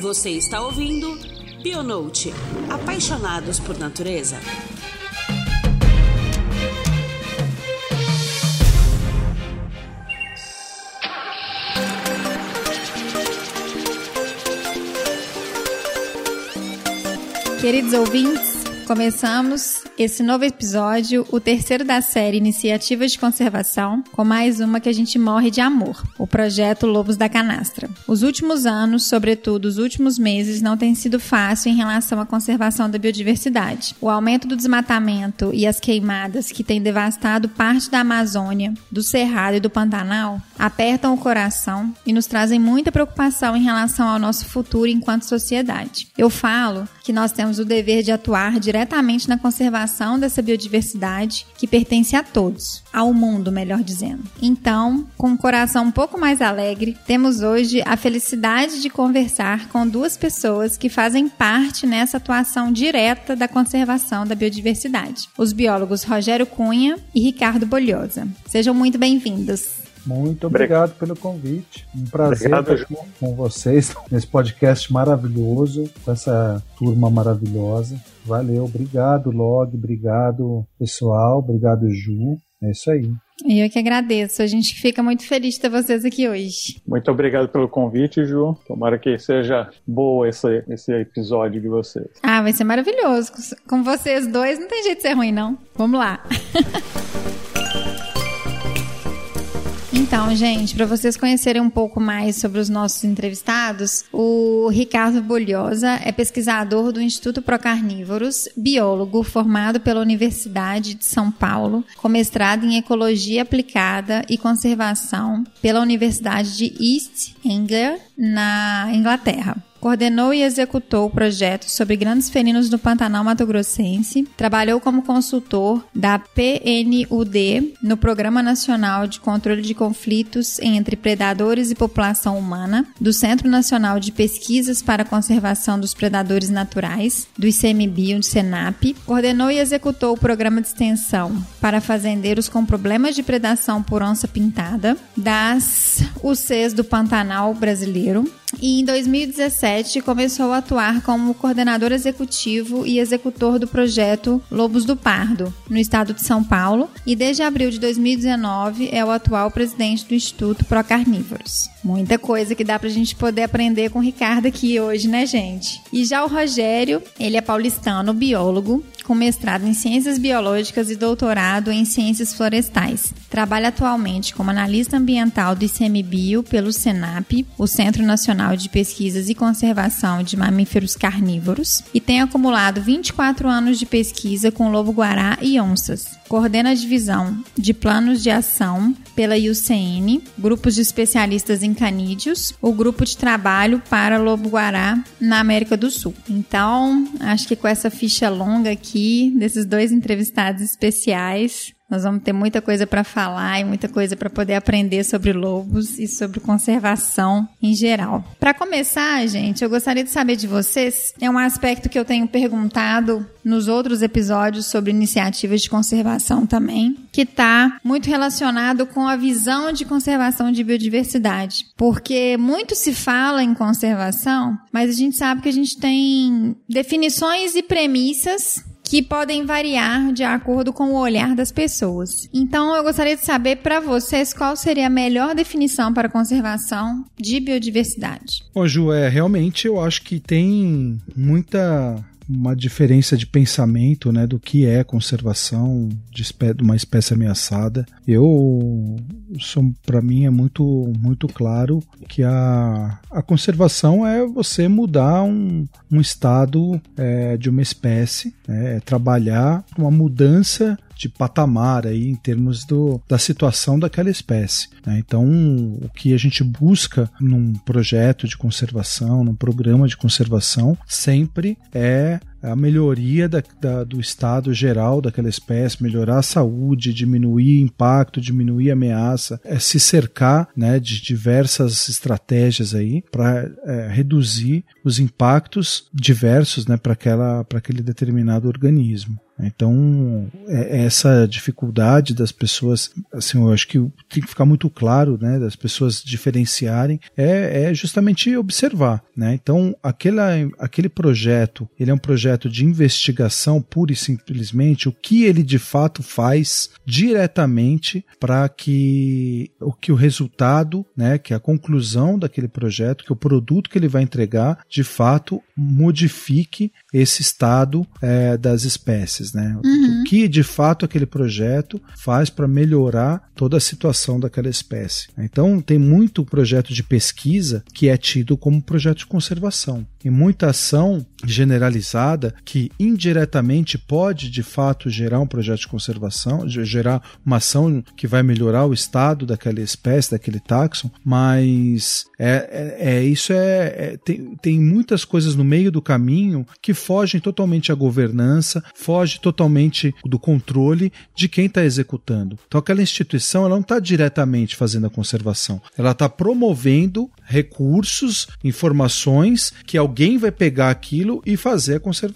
Você está ouvindo Bionote Apaixonados por Natureza. Queridos ouvintes, começamos esse novo episódio, o terceiro da série Iniciativas de Conservação, com mais uma que a gente morre de amor, o projeto Lobos da Canastra. Os últimos anos, sobretudo os últimos meses, não têm sido fácil em relação à conservação da biodiversidade. O aumento do desmatamento e as queimadas que têm devastado parte da Amazônia, do Cerrado e do Pantanal apertam o coração e nos trazem muita preocupação em relação ao nosso futuro enquanto sociedade. Eu falo que nós temos o dever de atuar diretamente na conservação conservação dessa biodiversidade que pertence a todos, ao mundo, melhor dizendo. Então, com um coração um pouco mais alegre, temos hoje a felicidade de conversar com duas pessoas que fazem parte nessa atuação direta da conservação da biodiversidade: os biólogos Rogério Cunha e Ricardo Bolhosa. Sejam muito bem-vindos. Muito obrigado pelo convite. Um prazer obrigado, estar com vocês nesse podcast maravilhoso, com essa turma maravilhosa. Valeu, obrigado, Log, obrigado, pessoal, obrigado, Ju. É isso aí. Eu que agradeço. A gente fica muito feliz de ter vocês aqui hoje. Muito obrigado pelo convite, Ju. Tomara que seja boa esse, esse episódio de vocês. Ah, vai ser maravilhoso. Com vocês dois não tem jeito de ser ruim, não. Vamos lá. Então, gente, para vocês conhecerem um pouco mais sobre os nossos entrevistados, o Ricardo Bolhosa é pesquisador do Instituto Procarnívoros, biólogo formado pela Universidade de São Paulo, com mestrado em Ecologia Aplicada e Conservação pela Universidade de East Anglia, na Inglaterra. Coordenou e executou o projeto sobre grandes felinos do Pantanal Mato Grossense. Trabalhou como consultor da PNUD no Programa Nacional de Controle de Conflitos entre Predadores e População Humana, do Centro Nacional de Pesquisas para a Conservação dos Predadores Naturais, do ICMBio, do SENAP. Coordenou e executou o programa de extensão para fazendeiros com problemas de predação por onça pintada, das UCs do Pantanal brasileiro e em 2017 começou a atuar como coordenador executivo e executor do projeto Lobos do Pardo, no estado de São Paulo, e desde abril de 2019 é o atual presidente do Instituto Procarnívoros. Muita coisa que dá pra gente poder aprender com o Ricardo aqui hoje, né, gente? E já o Rogério, ele é paulistano, biólogo, com mestrado em Ciências Biológicas e doutorado em Ciências Florestais. Trabalha atualmente como analista ambiental do ICMBio pelo SENAP, o Centro Nacional de Pesquisas e Conservação de Mamíferos Carnívoros, e tem acumulado 24 anos de pesquisa com lobo-guará e onças. Coordena a divisão de planos de ação pela IUCN, grupos de especialistas em canídeos, o grupo de trabalho para lobo-guará na América do Sul. Então, acho que com essa ficha longa aqui, desses dois entrevistados especiais, nós vamos ter muita coisa para falar e muita coisa para poder aprender sobre lobos e sobre conservação em geral. Para começar, gente, eu gostaria de saber de vocês, é um aspecto que eu tenho perguntado nos outros episódios sobre iniciativas de conservação também, que está muito relacionado com a visão de conservação de biodiversidade. Porque muito se fala em conservação, mas a gente sabe que a gente tem definições e premissas que podem variar de acordo com o olhar das pessoas. Então, eu gostaria de saber para vocês qual seria a melhor definição para conservação de biodiversidade. Ô, Ju, é, realmente eu acho que tem muita uma diferença de pensamento, né, do que é conservação de, uma espécie ameaçada. Eu, para mim é muito muito claro que a, a conservação é você mudar um, um estado é, de uma espécie, né, é trabalhar uma mudança de patamar aí em termos do, da situação daquela espécie. Né? Então, o que a gente busca num projeto de conservação, num programa de conservação, sempre é a melhoria da, da, do estado geral daquela espécie, melhorar a saúde, diminuir impacto, diminuir ameaça, é se cercar né, de diversas estratégias aí para é, reduzir os impactos diversos né, para aquele determinado organismo. Então, é, é essa dificuldade das pessoas, assim, eu acho que tem que ficar muito claro, né, das pessoas diferenciarem, é, é justamente observar, né? Então, aquela, aquele projeto, ele é um projeto de investigação pura e simplesmente, o que ele de fato faz diretamente para que o que o resultado, né, que a conclusão daquele projeto, que o produto que ele vai entregar, de fato modifique esse estado é, das espécies, né? Uhum. O que de fato aquele projeto faz para melhorar toda a situação daquela espécie. Então tem muito projeto de pesquisa que é tido como projeto de conservação e muita ação generalizada que indiretamente pode de fato gerar um projeto de conservação, gerar uma ação que vai melhorar o estado daquela espécie, daquele táxon, mas é, é, é isso é, é, tem, tem muitas coisas no meio do caminho que fogem totalmente à governança, foge totalmente do controle de quem está executando. Então aquela instituição ela não está diretamente fazendo a conservação, ela está promovendo recursos, informações que alguém vai pegar aquilo e fazer a conservação.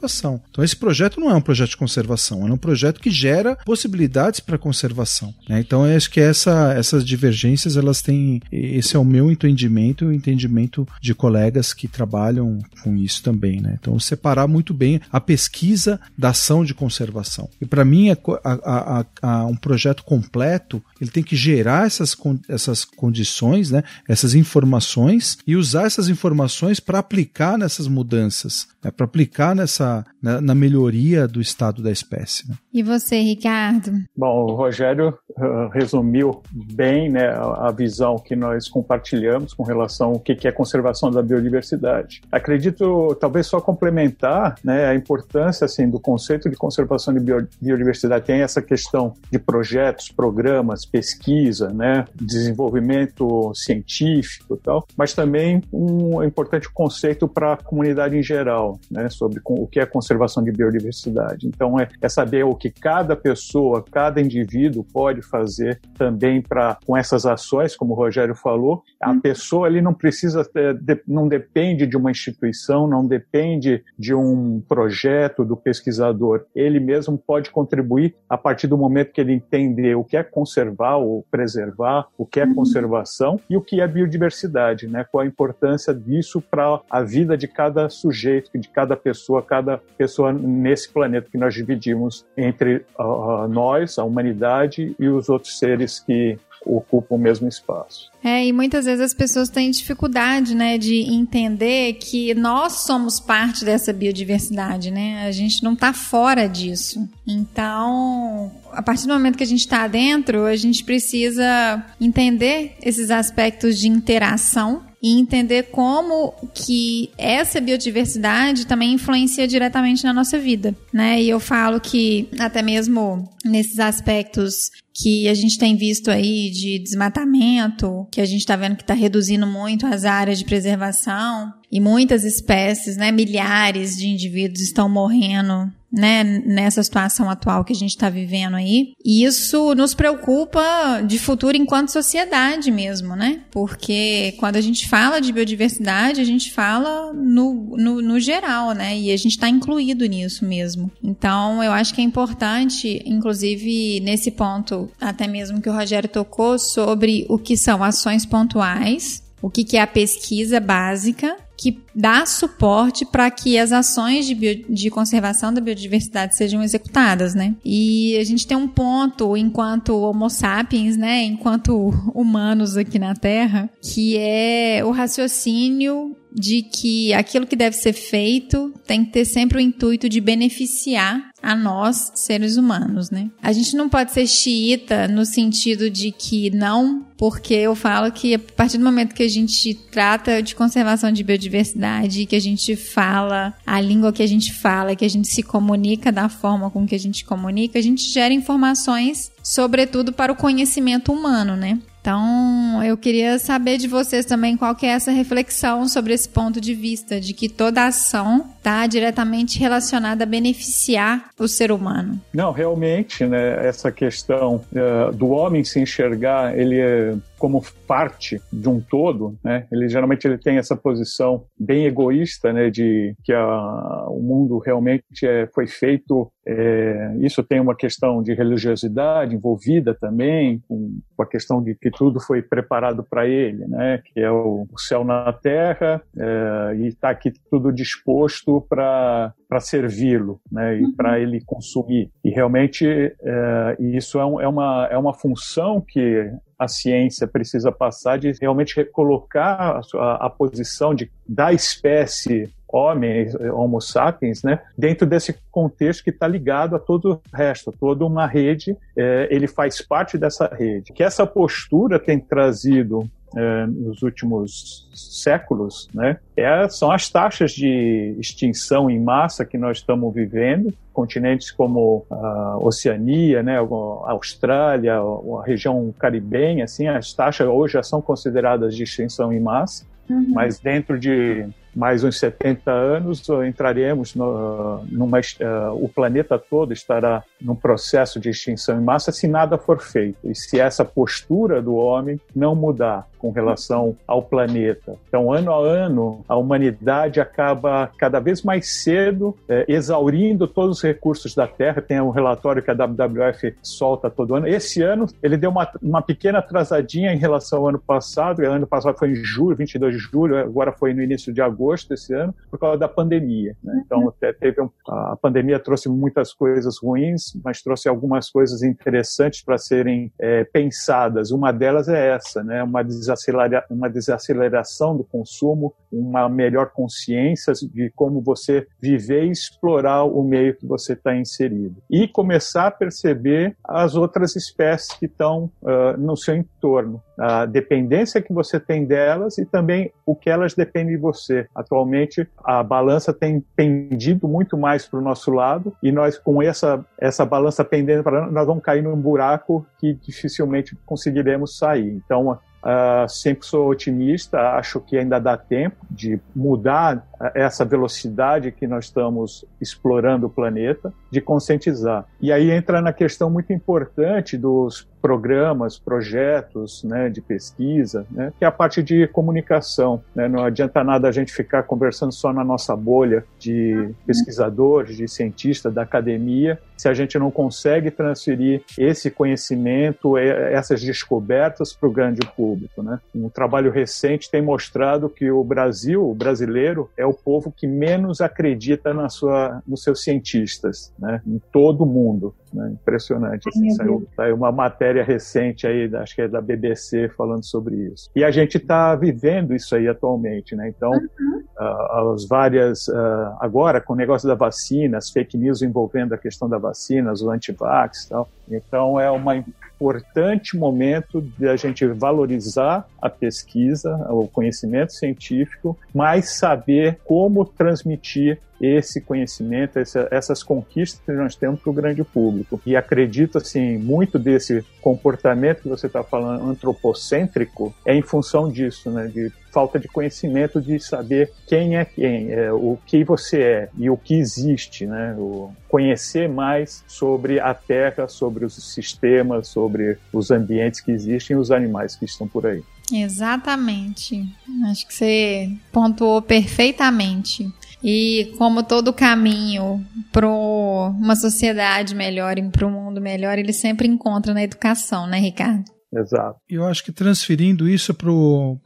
Então esse projeto não é um projeto de conservação, é um projeto que gera possibilidades para conservação. Né? Então eu acho que essa, essas divergências elas têm esse é o meu entendimento e o entendimento de colegas que trabalham com isso também. Né? Então separar muito bem a pesquisa da ação de conservação. E para mim a, a, a, um projeto completo ele tem que gerar essas, essas condições, né? essas informações e usar essas informações para aplicar nessas mudanças né, para aplicar nessa na, na, melhoria do estado da espécie. Né? E você, Ricardo? Bom, o Rogério uh, resumiu bem né, a, a, visão que nós compartilhamos com relação ao que, que é conservação da biodiversidade. Acredito, talvez só complementar né, a importância assim, do conceito de conservação de biodiversidade. Tem essa questão de projetos, programas, pesquisa, né, desenvolvimento científico e tal, mas também um importante conceito para a comunidade em geral né, sobre o que é conservação de biodiversidade. Então, é, é saber o que cada pessoa, cada indivíduo pode fazer também para com essas ações, como o Rogério falou. A hum. pessoa ali não precisa, de, não depende de uma instituição, não depende de um projeto do pesquisador. Ele mesmo pode contribuir a partir do momento que ele entender o que é conservar ou preservar, o que é uhum. conservação e o que é biodiversidade, né? Qual a importância disso para a vida de cada sujeito, de cada pessoa, cada pessoa nesse planeta que nós dividimos entre uh, nós, a humanidade e os outros seres que ocupam o mesmo espaço. É, e muitas vezes as pessoas têm dificuldade, né, de entender que nós somos parte dessa biodiversidade, né? A gente não está fora disso. Então, a partir do momento que a gente está dentro, a gente precisa entender esses aspectos de interação e entender como que essa biodiversidade também influencia diretamente na nossa vida, né? E eu falo que até mesmo nesses aspectos que a gente tem visto aí de desmatamento, que a gente está vendo que está reduzindo muito as áreas de preservação e muitas espécies, né, milhares de indivíduos estão morrendo né, nessa situação atual que a gente está vivendo aí. E isso nos preocupa de futuro enquanto sociedade mesmo, né? Porque quando a gente fala de biodiversidade, a gente fala no, no, no geral, né? E a gente está incluído nisso mesmo. Então, eu acho que é importante, inclusive nesse ponto, até mesmo que o Rogério tocou, sobre o que são ações pontuais, o que, que é a pesquisa básica que dá suporte para que as ações de, bio, de conservação da biodiversidade sejam executadas, né? E a gente tem um ponto enquanto Homo sapiens, né, enquanto humanos aqui na Terra, que é o raciocínio de que aquilo que deve ser feito tem que ter sempre o intuito de beneficiar a nós, seres humanos, né? A gente não pode ser xiita no sentido de que não, porque eu falo que a partir do momento que a gente trata de conservação de biodiversidade, que a gente fala a língua que a gente fala, que a gente se comunica da forma com que a gente comunica, a gente gera informações, sobretudo para o conhecimento humano, né? Então, eu queria saber de vocês também qual que é essa reflexão sobre esse ponto de vista, de que toda ação está diretamente relacionada a beneficiar o ser humano. Não, realmente, né, essa questão uh, do homem se enxergar, ele é como parte de um todo, né? Ele geralmente ele tem essa posição bem egoísta, né? De que a, o mundo realmente é, foi feito. É, isso tem uma questão de religiosidade envolvida também, com, com a questão de que tudo foi preparado para ele, né? Que é o, o céu na terra é, e está aqui tudo disposto para para servi-lo, né? E uhum. para ele consumir. E realmente é, isso é, um, é, uma é uma função que a ciência precisa passar de realmente recolocar a, a posição de, da espécie homem, Homo sapiens, né, dentro desse contexto que está ligado a todo o resto, toda uma rede, é, ele faz parte dessa rede. Que essa postura tem trazido é, nos últimos séculos, né, é, são as taxas de extinção em massa que nós estamos vivendo, continentes como a Oceania, né, a Austrália, a região caribenha, assim, as taxas hoje já são consideradas de extinção em massa, uhum. mas dentro de mais uns 70 anos entraremos no, numa, uh, o planeta todo estará num processo de extinção em massa se nada for feito e se essa postura do homem não mudar com relação ao planeta. Então, ano a ano, a humanidade acaba cada vez mais cedo é, exaurindo todos os recursos da Terra. Tem um relatório que a WWF solta todo ano. Esse ano, ele deu uma, uma pequena atrasadinha em relação ao ano passado. O ano passado foi em julho, 22 de julho, agora foi no início de agosto esse ano, por causa da pandemia. Né? Então, uhum. teve um, a pandemia trouxe muitas coisas ruins, mas trouxe algumas coisas interessantes para serem é, pensadas. Uma delas é essa, né? uma desacelera uma desaceleração do consumo, uma melhor consciência de como você viver e explorar o meio que você está inserido. E começar a perceber as outras espécies que estão uh, no seu entorno, a dependência que você tem delas e também o que elas dependem de você. Atualmente, a balança tem pendido muito mais para o nosso lado e nós, com essa, essa balança pendendo para nós vamos cair num buraco que dificilmente conseguiremos sair. Então, Uh, sempre sou otimista, acho que ainda dá tempo de mudar essa velocidade que nós estamos explorando o planeta, de conscientizar. E aí entra na questão muito importante dos programas, projetos né, de pesquisa, né, que é a parte de comunicação. Né? Não adianta nada a gente ficar conversando só na nossa bolha de pesquisadores, de cientistas, da academia, se a gente não consegue transferir esse conhecimento, essas descobertas para o grande público. Né? Um trabalho recente tem mostrado que o Brasil, o brasileiro, é o povo que menos acredita na sua, nos seus cientistas, né? em todo o mundo. Né? Impressionante. Assim, saiu, saiu, uma matéria recente aí, acho que é da BBC, falando sobre isso. E a gente está vivendo isso aí atualmente, né? Então, uhum. uh, as várias. Uh, agora, com o negócio da vacina, as fake news envolvendo a questão da vacina, os antivax e tal. Então, é uma importante momento de a gente valorizar a pesquisa, o conhecimento científico, mas saber como transmitir esse conhecimento, essa, essas conquistas que nós temos para o grande público. E acredito, assim, muito desse comportamento que você está falando, antropocêntrico, é em função disso, né? De falta de conhecimento de saber quem é quem, é, o que você é e o que existe, né? O conhecer mais sobre a Terra, sobre os sistemas, sobre os ambientes que existem e os animais que estão por aí. Exatamente. Acho que você pontuou perfeitamente. E como todo caminho para uma sociedade melhor e para um mundo melhor, ele sempre encontra na educação, né, Ricardo? Exato. Eu acho que transferindo isso para o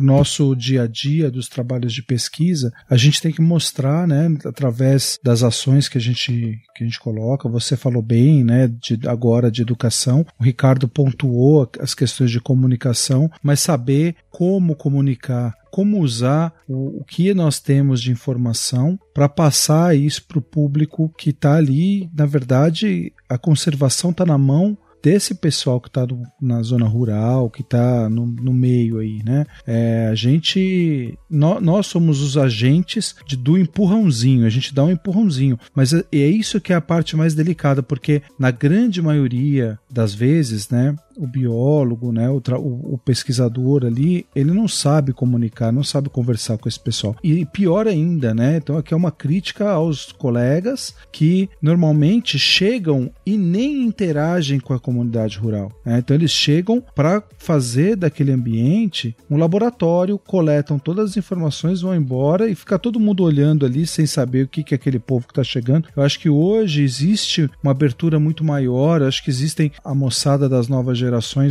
nosso dia a dia dos trabalhos de pesquisa, a gente tem que mostrar, né, através das ações que a gente que a gente coloca. Você falou bem, né, de, agora de educação. O Ricardo pontuou as questões de comunicação, mas saber como comunicar, como usar o, que nós temos de informação para passar isso para o público que está ali. Na verdade, a conservação está na mão desse pessoal que está na zona rural, que está no, no, meio aí, né? É, a gente, nós, nós, somos os agentes de, do empurrãozinho, a gente dá um empurrãozinho, mas é, é isso que é a parte mais delicada, porque na grande maioria das vezes, né, o biólogo, né, o, o, o, pesquisador ali, ele não sabe comunicar, não sabe conversar com esse pessoal. E pior ainda, né? Então aqui é uma crítica aos colegas que normalmente chegam e nem interagem com a comunidade rural. Né? Então eles chegam para fazer daquele ambiente um laboratório, coletam todas as informações, vão embora e fica todo mundo olhando ali sem saber o que, que é aquele povo que está chegando. Eu acho que hoje existe uma abertura muito maior, acho que existem a moçada das novas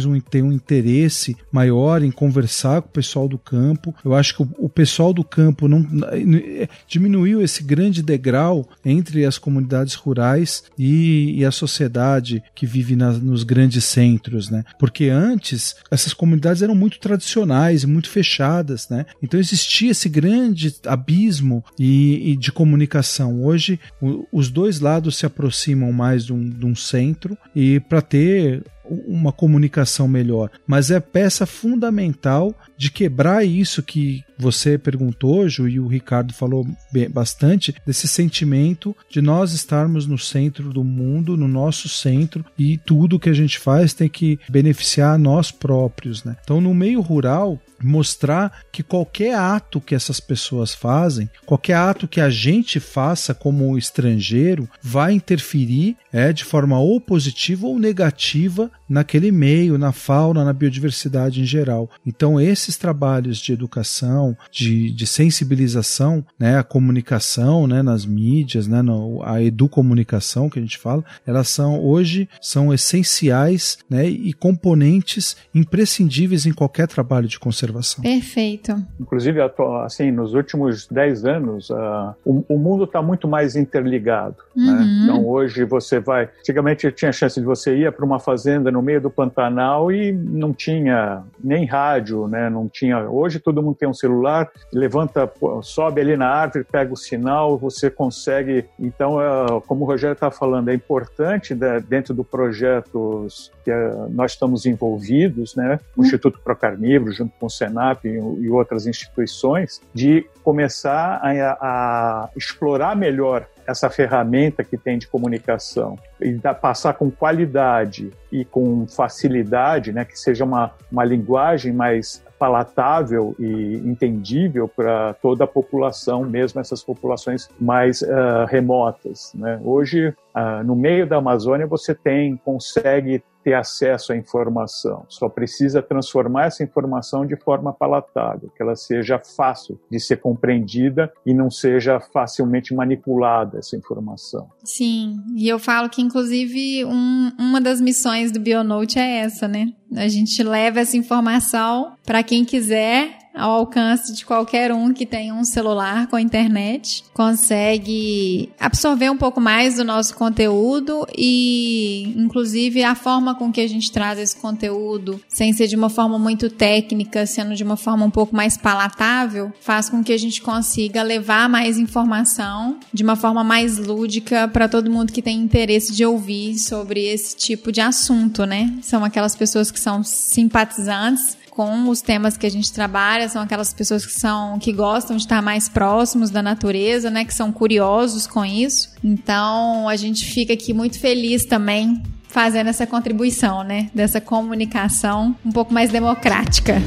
um, tem um interesse maior em conversar com o pessoal do campo. Eu acho que o, o pessoal do campo não diminuiu esse grande degrau entre as comunidades rurais e, e a sociedade que vive na, nos grandes centros, né? Porque antes essas comunidades eram muito tradicionais e muito fechadas, né? Então existia esse grande abismo e, e de comunicação. Hoje o, os dois lados se aproximam mais de um, de um centro e para ter uma comunicação melhor, mas é peça fundamental de quebrar isso que você perguntou, Ju, e o Ricardo falou bastante, desse sentimento de nós estarmos no centro do mundo, no nosso centro, e tudo que a gente faz tem que beneficiar nós próprios. Né? Então, no meio rural, mostrar que qualquer ato que essas pessoas fazem, qualquer ato que a gente faça como estrangeiro, vai interferir é, de forma ou positiva ou negativa naquele meio, na fauna, na biodiversidade em geral. Então, esses trabalhos de educação, de, de sensibilização, né, a comunicação né, nas mídias, né, no, a educomunicação que a gente fala, elas são hoje são essenciais né, e componentes imprescindíveis em qualquer trabalho de conservação. Perfeito. Inclusive, assim, nos últimos 10 anos, uh, o, o, mundo está muito mais interligado. Né? Uhum. Né? Então, hoje você vai. Antigamente tinha chance de você ir para uma fazenda no meio do Pantanal e não tinha nem rádio, né? Não tinha. Hoje todo mundo tem um celular, levanta, sobe ali na árvore, pega o sinal, você consegue. Então, é, como o Rogério está falando, é importante né, dentro do projeto que é, nós estamos envolvidos, né? O uhum. Instituto Procarnívoro, junto com o Senap e, e outras instituições, de começar a, a explorar melhor essa ferramenta que tem de comunicação e passar com qualidade e com facilidade, né, que seja uma, uma linguagem mais palatável e entendível para toda a população, mesmo essas populações mais uh, remotas. Né? Hoje, uh, no meio da Amazônia, você tem consegue ter acesso à informação. Só precisa transformar essa informação de forma palatável, que ela seja fácil de ser compreendida e não seja facilmente manipulada essa informação. Sim, e eu falo que inclusive um, uma das missões do Bionote é essa, né? A gente leva essa informação para quem quiser ao alcance de qualquer um que tenha um celular com internet, consegue absorver um pouco mais do nosso conteúdo e, inclusive, a forma com que a gente traz esse conteúdo, sem ser de uma forma muito técnica, sendo de uma forma um pouco mais palatável, faz com que a gente consiga levar mais informação de uma forma mais lúdica para todo mundo que tem interesse de ouvir sobre esse tipo de assunto, né? São aquelas pessoas que são simpatizantes com os temas que a gente trabalha, são aquelas pessoas que são que gostam de estar mais próximos da natureza, né, que são curiosos com isso. Então, a gente fica aqui muito feliz também fazendo essa contribuição, né, dessa comunicação um pouco mais democrática.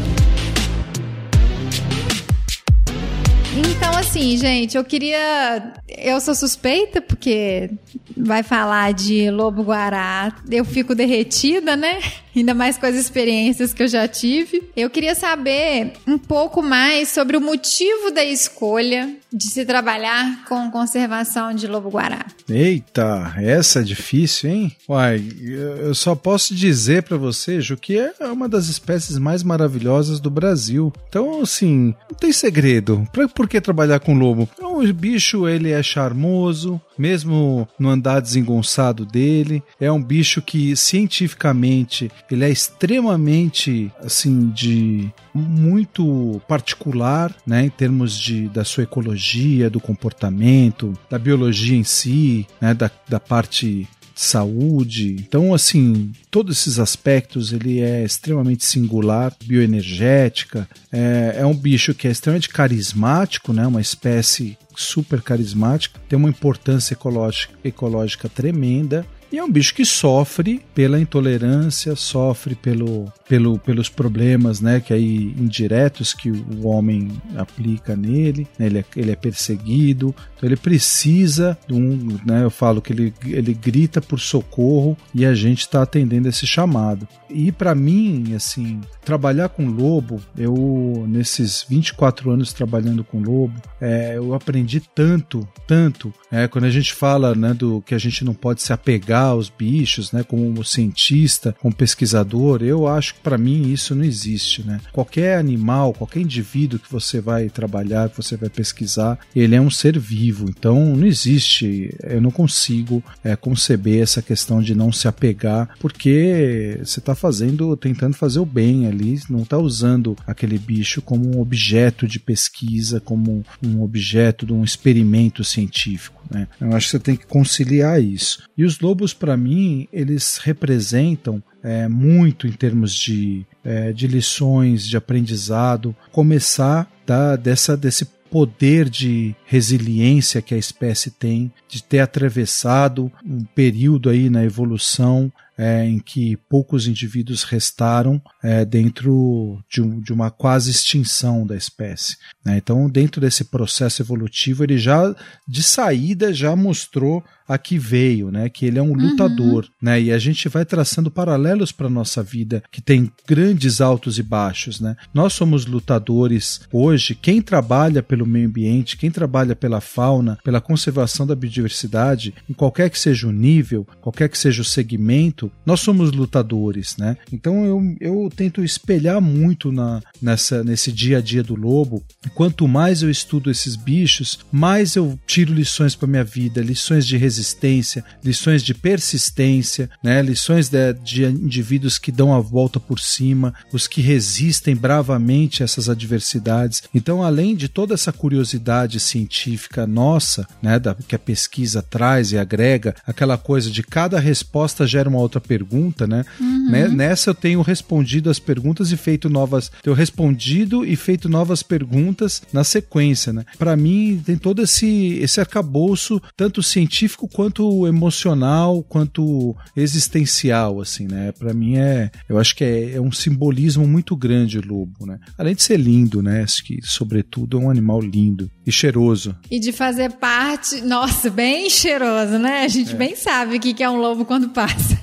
Então, assim, gente, eu queria. Eu sou suspeita, porque vai falar de lobo guará, eu fico derretida, né? Ainda mais com as experiências que eu já tive. Eu queria saber um pouco mais sobre o motivo da escolha de se trabalhar com conservação de lobo-guará. Eita, essa é difícil, hein? Uai, eu só posso dizer para você, Ju, que é uma das espécies mais maravilhosas do Brasil. Então, assim, não tem segredo. Por que trabalhar com lobo? O então, bicho, ele é charmoso, mesmo no andar desengonçado dele. É um bicho que, cientificamente, ele é extremamente, assim, de muito particular, né, em termos de, da sua ecologia, do comportamento, da biologia em si, né, da, da parte saúde. Então, assim, todos esses aspectos ele é extremamente singular, bioenergética. É, é um bicho que é extremamente carismático, né? Uma espécie super carismática, tem uma importância ecológica, ecológica tremenda E é um bicho que sofre pela intolerância, sofre pelo, pelo, pelos problemas, né, que aí indiretos que o homem aplica nele, né, ele, é, ele é perseguido, então ele precisa de um, né, eu falo que ele, ele grita por socorro e a gente está atendendo esse chamado. E para mim, assim, trabalhar com lobo, eu nesses 24 anos trabalhando com lobo, é, eu aprendi tanto, tanto. É, quando a gente fala né, do que a gente não pode se apegar aos bichos, né, como cientista, como pesquisador, eu acho que para mim isso não existe. Né? Qualquer animal, qualquer indivíduo que você vai trabalhar, que você vai pesquisar, ele é um ser vivo. Então não existe, eu não consigo é, conceber essa questão de não se apegar, porque você está fazendo, tentando fazer o bem ali, não está usando aquele bicho como um objeto de pesquisa, como um objeto de um experimento científico. Né? Eu acho que você tem que conciliar isso. E os lobos, para mim, eles representam é, muito em termos de, é, de lições, de aprendizado, começar da, dessa, desse poder de resiliência que a espécie tem, de ter atravessado um período aí na evolução é, em que poucos indivíduos restaram é, dentro de, um, de, uma quase extinção da espécie. Né? Então, dentro desse processo evolutivo, ele já de saída já mostrou a que veio, né? Que ele é um lutador, uhum. né? E a gente vai traçando paralelos para nossa vida, que tem grandes altos e baixos, né? Nós somos lutadores hoje. Quem trabalha pelo meio ambiente, quem trabalha pela fauna, pela conservação da biodiversidade, em qualquer que seja o nível, qualquer que seja o segmento, nós somos lutadores, né? Então eu, eu tento espelhar muito na, nessa, nesse dia a dia do lobo. Quanto mais eu estudo esses bichos, mais eu tiro lições para minha vida, lições de resiliência resistência, lições de persistência, né? lições de, de indivíduos que dão a volta por cima, os que resistem bravamente a essas adversidades. Então, além de toda essa curiosidade científica nossa, né, da, que a pesquisa traz e agrega, aquela coisa de cada resposta gera uma outra pergunta, né? Uhum. né? Nessa eu tenho respondido as perguntas e feito novas, tenho respondido e feito novas perguntas na sequência, né? Para mim tem todo esse esse arcabouço tanto científico quanto emocional, quanto existencial, assim, né? Para mim é, eu acho que é, é, um simbolismo muito grande o lobo, né? Além de ser lindo, né? Acho que, sobretudo, é um animal lindo e cheiroso. E de fazer parte, nossa, bem cheiroso, né? A gente é. bem sabe o que é um lobo quando passa.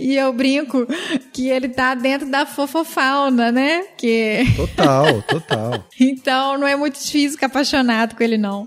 E eu brinco que ele tá dentro da fofofauna, né? Que... Total, total. então não é muito difícil ficar apaixonado com ele, não.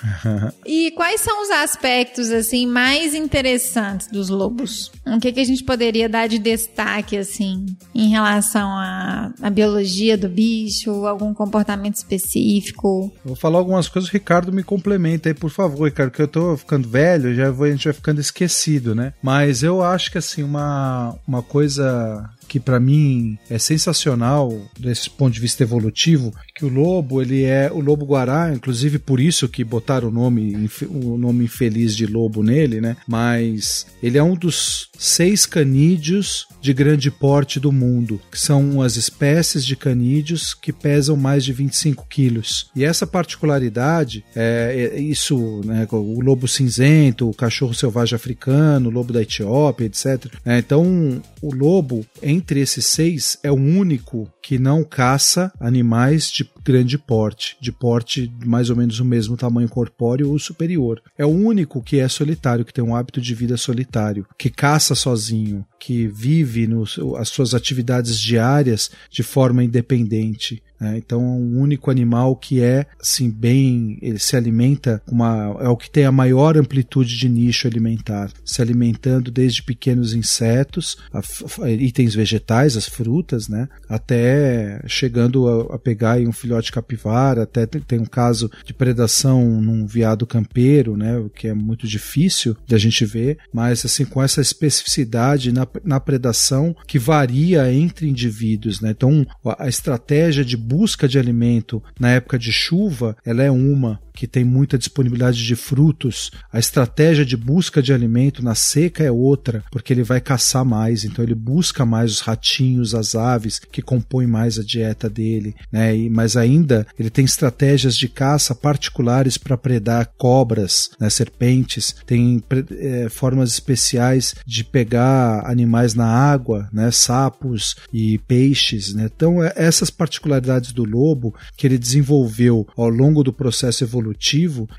e quais são os aspectos, assim, mais interessantes dos lobos? O que, que a gente poderia dar de destaque, assim, em relação à, à biologia do bicho, algum comportamento específico? Vou falar algumas coisas, o Ricardo me complementa aí, por favor, Ricardo, que eu tô ficando velho, já vou, a gente vai ficando esquecido, né? Mas eu acho que, assim, uma uma, uma coisa que para mim é sensacional desse ponto de vista evolutivo, que o lobo, ele é o lobo guará, inclusive por isso que botaram o nome o nome infeliz de lobo nele, né? Mas ele é um dos seis canídeos de grande porte do mundo, que são as espécies de canídeos que pesam mais de 25 quilos. E essa particularidade, é, é isso, né, o lobo cinzento, o cachorro selvagem africano, o lobo da Etiópia, etc. É, então, o lobo, entre esses seis, é o único que não caça animais de grande porte, de porte mais ou menos o mesmo tamanho corpóreo ou superior. É o único que é solitário, que tem um hábito de vida solitário, que caça sozinho, que vive nos, as suas atividades diárias de forma independente. Né? Então é um único animal que é assim bem, ele se alimenta uma é o que tem a maior amplitude de nicho alimentar, se alimentando desde pequenos insetos, a, a, itens vegetais, as frutas, né, até chegando a, a pegar um filhote capivara, até tem, um caso de predação num veado campeiro, né, o que é muito difícil de a gente ver, mas assim com essa especificidade na, na predação que varia entre indivíduos, né? Então a estratégia de busca de alimento na época de chuva, ela é uma que tem muita disponibilidade de frutos, a estratégia de busca de alimento na seca é outra, porque ele vai caçar mais, então ele busca mais os ratinhos, as aves que compõem mais a dieta dele, né? E, mas ainda ele tem estratégias de caça particulares para predar cobras, né, serpentes, tem é, formas especiais de pegar animais na água, né, sapos e peixes, né? Então é, essas particularidades do lobo que ele desenvolveu ao longo do processo evolutivo,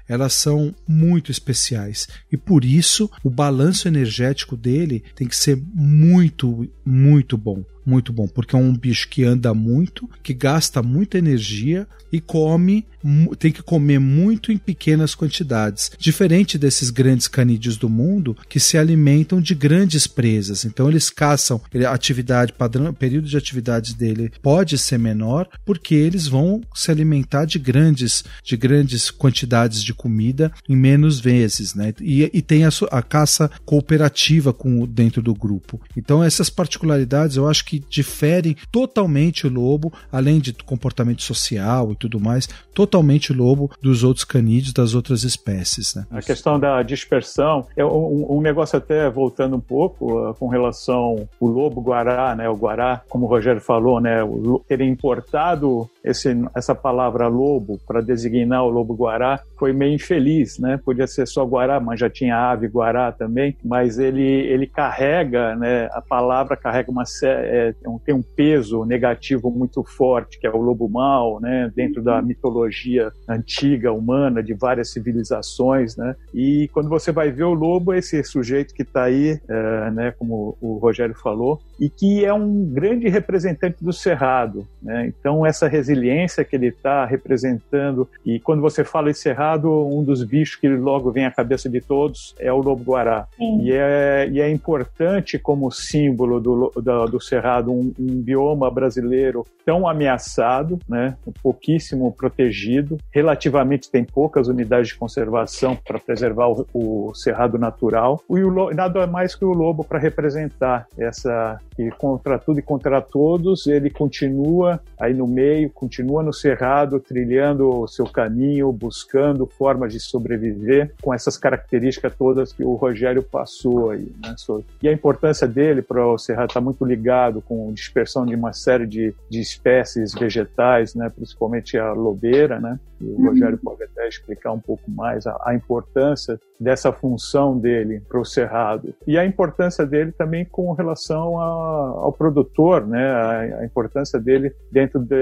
elas são muito especiais. E por isso o balanço energético dele tem que ser muito, muito bom. Muito bom, porque é um bicho que anda muito, que gasta muita energia e come, tem que comer muito em pequenas quantidades. Diferente desses grandes canídeos do mundo que se alimentam de grandes presas. Então eles caçam, atividade padrão, período de atividades dele pode ser menor, porque eles vão se alimentar de grandes, de grandes quantidades de comida em menos vezes, né? E, e tem a, a caça cooperativa com dentro do grupo. Então essas particularidades eu acho que diferem totalmente o lobo, além de comportamento social tudo mais, totalmente lobo dos outros canídeos, das outras espécies. Né? A questão da dispersão é um, um negócio até voltando um pouco uh, com relação o lobo guará, né, o guará, como o Rogério falou, né, ter importado esse, essa palavra lobo para designar o lobo guará foi meio infeliz, né? Podia ser só guará, mas já tinha ave guará também, mas ele ele carrega, né? A palavra carrega uma é, tem um peso negativo muito forte, que é o lobo mau, né? Dentro da mitologia antiga humana de várias civilizações, né? E quando você vai ver o lobo, esse sujeito que está aí, é, né? Como o Rogério falou, e que é um grande representante do cerrado, né? Então essa resiliência que ele está representando e quando você fala em cerrado, um dos bichos que logo vem à cabeça de todos é o lobo-guará. E é, e é importante como símbolo do, do, do cerrado, um, um, bioma brasileiro tão ameaçado, né, pouquíssimo protegido, relativamente tem poucas unidades de conservação para preservar o, o, cerrado natural, e o, nada mais que o lobo para representar essa contra tudo e contra todos ele continua aí no meio, continua no cerrado, trilhando o seu caminho, buscando formas de sobreviver com essas características todas que o Rogério passou aí. Né? E a importância dele para o cerrado está muito ligado com a dispersão de uma série de, de espécies vegetais, né? principalmente a lobeira, né? E o uhum. Rogério pode até explicar um pouco mais a, a importância dessa função dele para o cerrado e a importância dele também com relação a, ao produtor, né? A, a importância dele dentro de,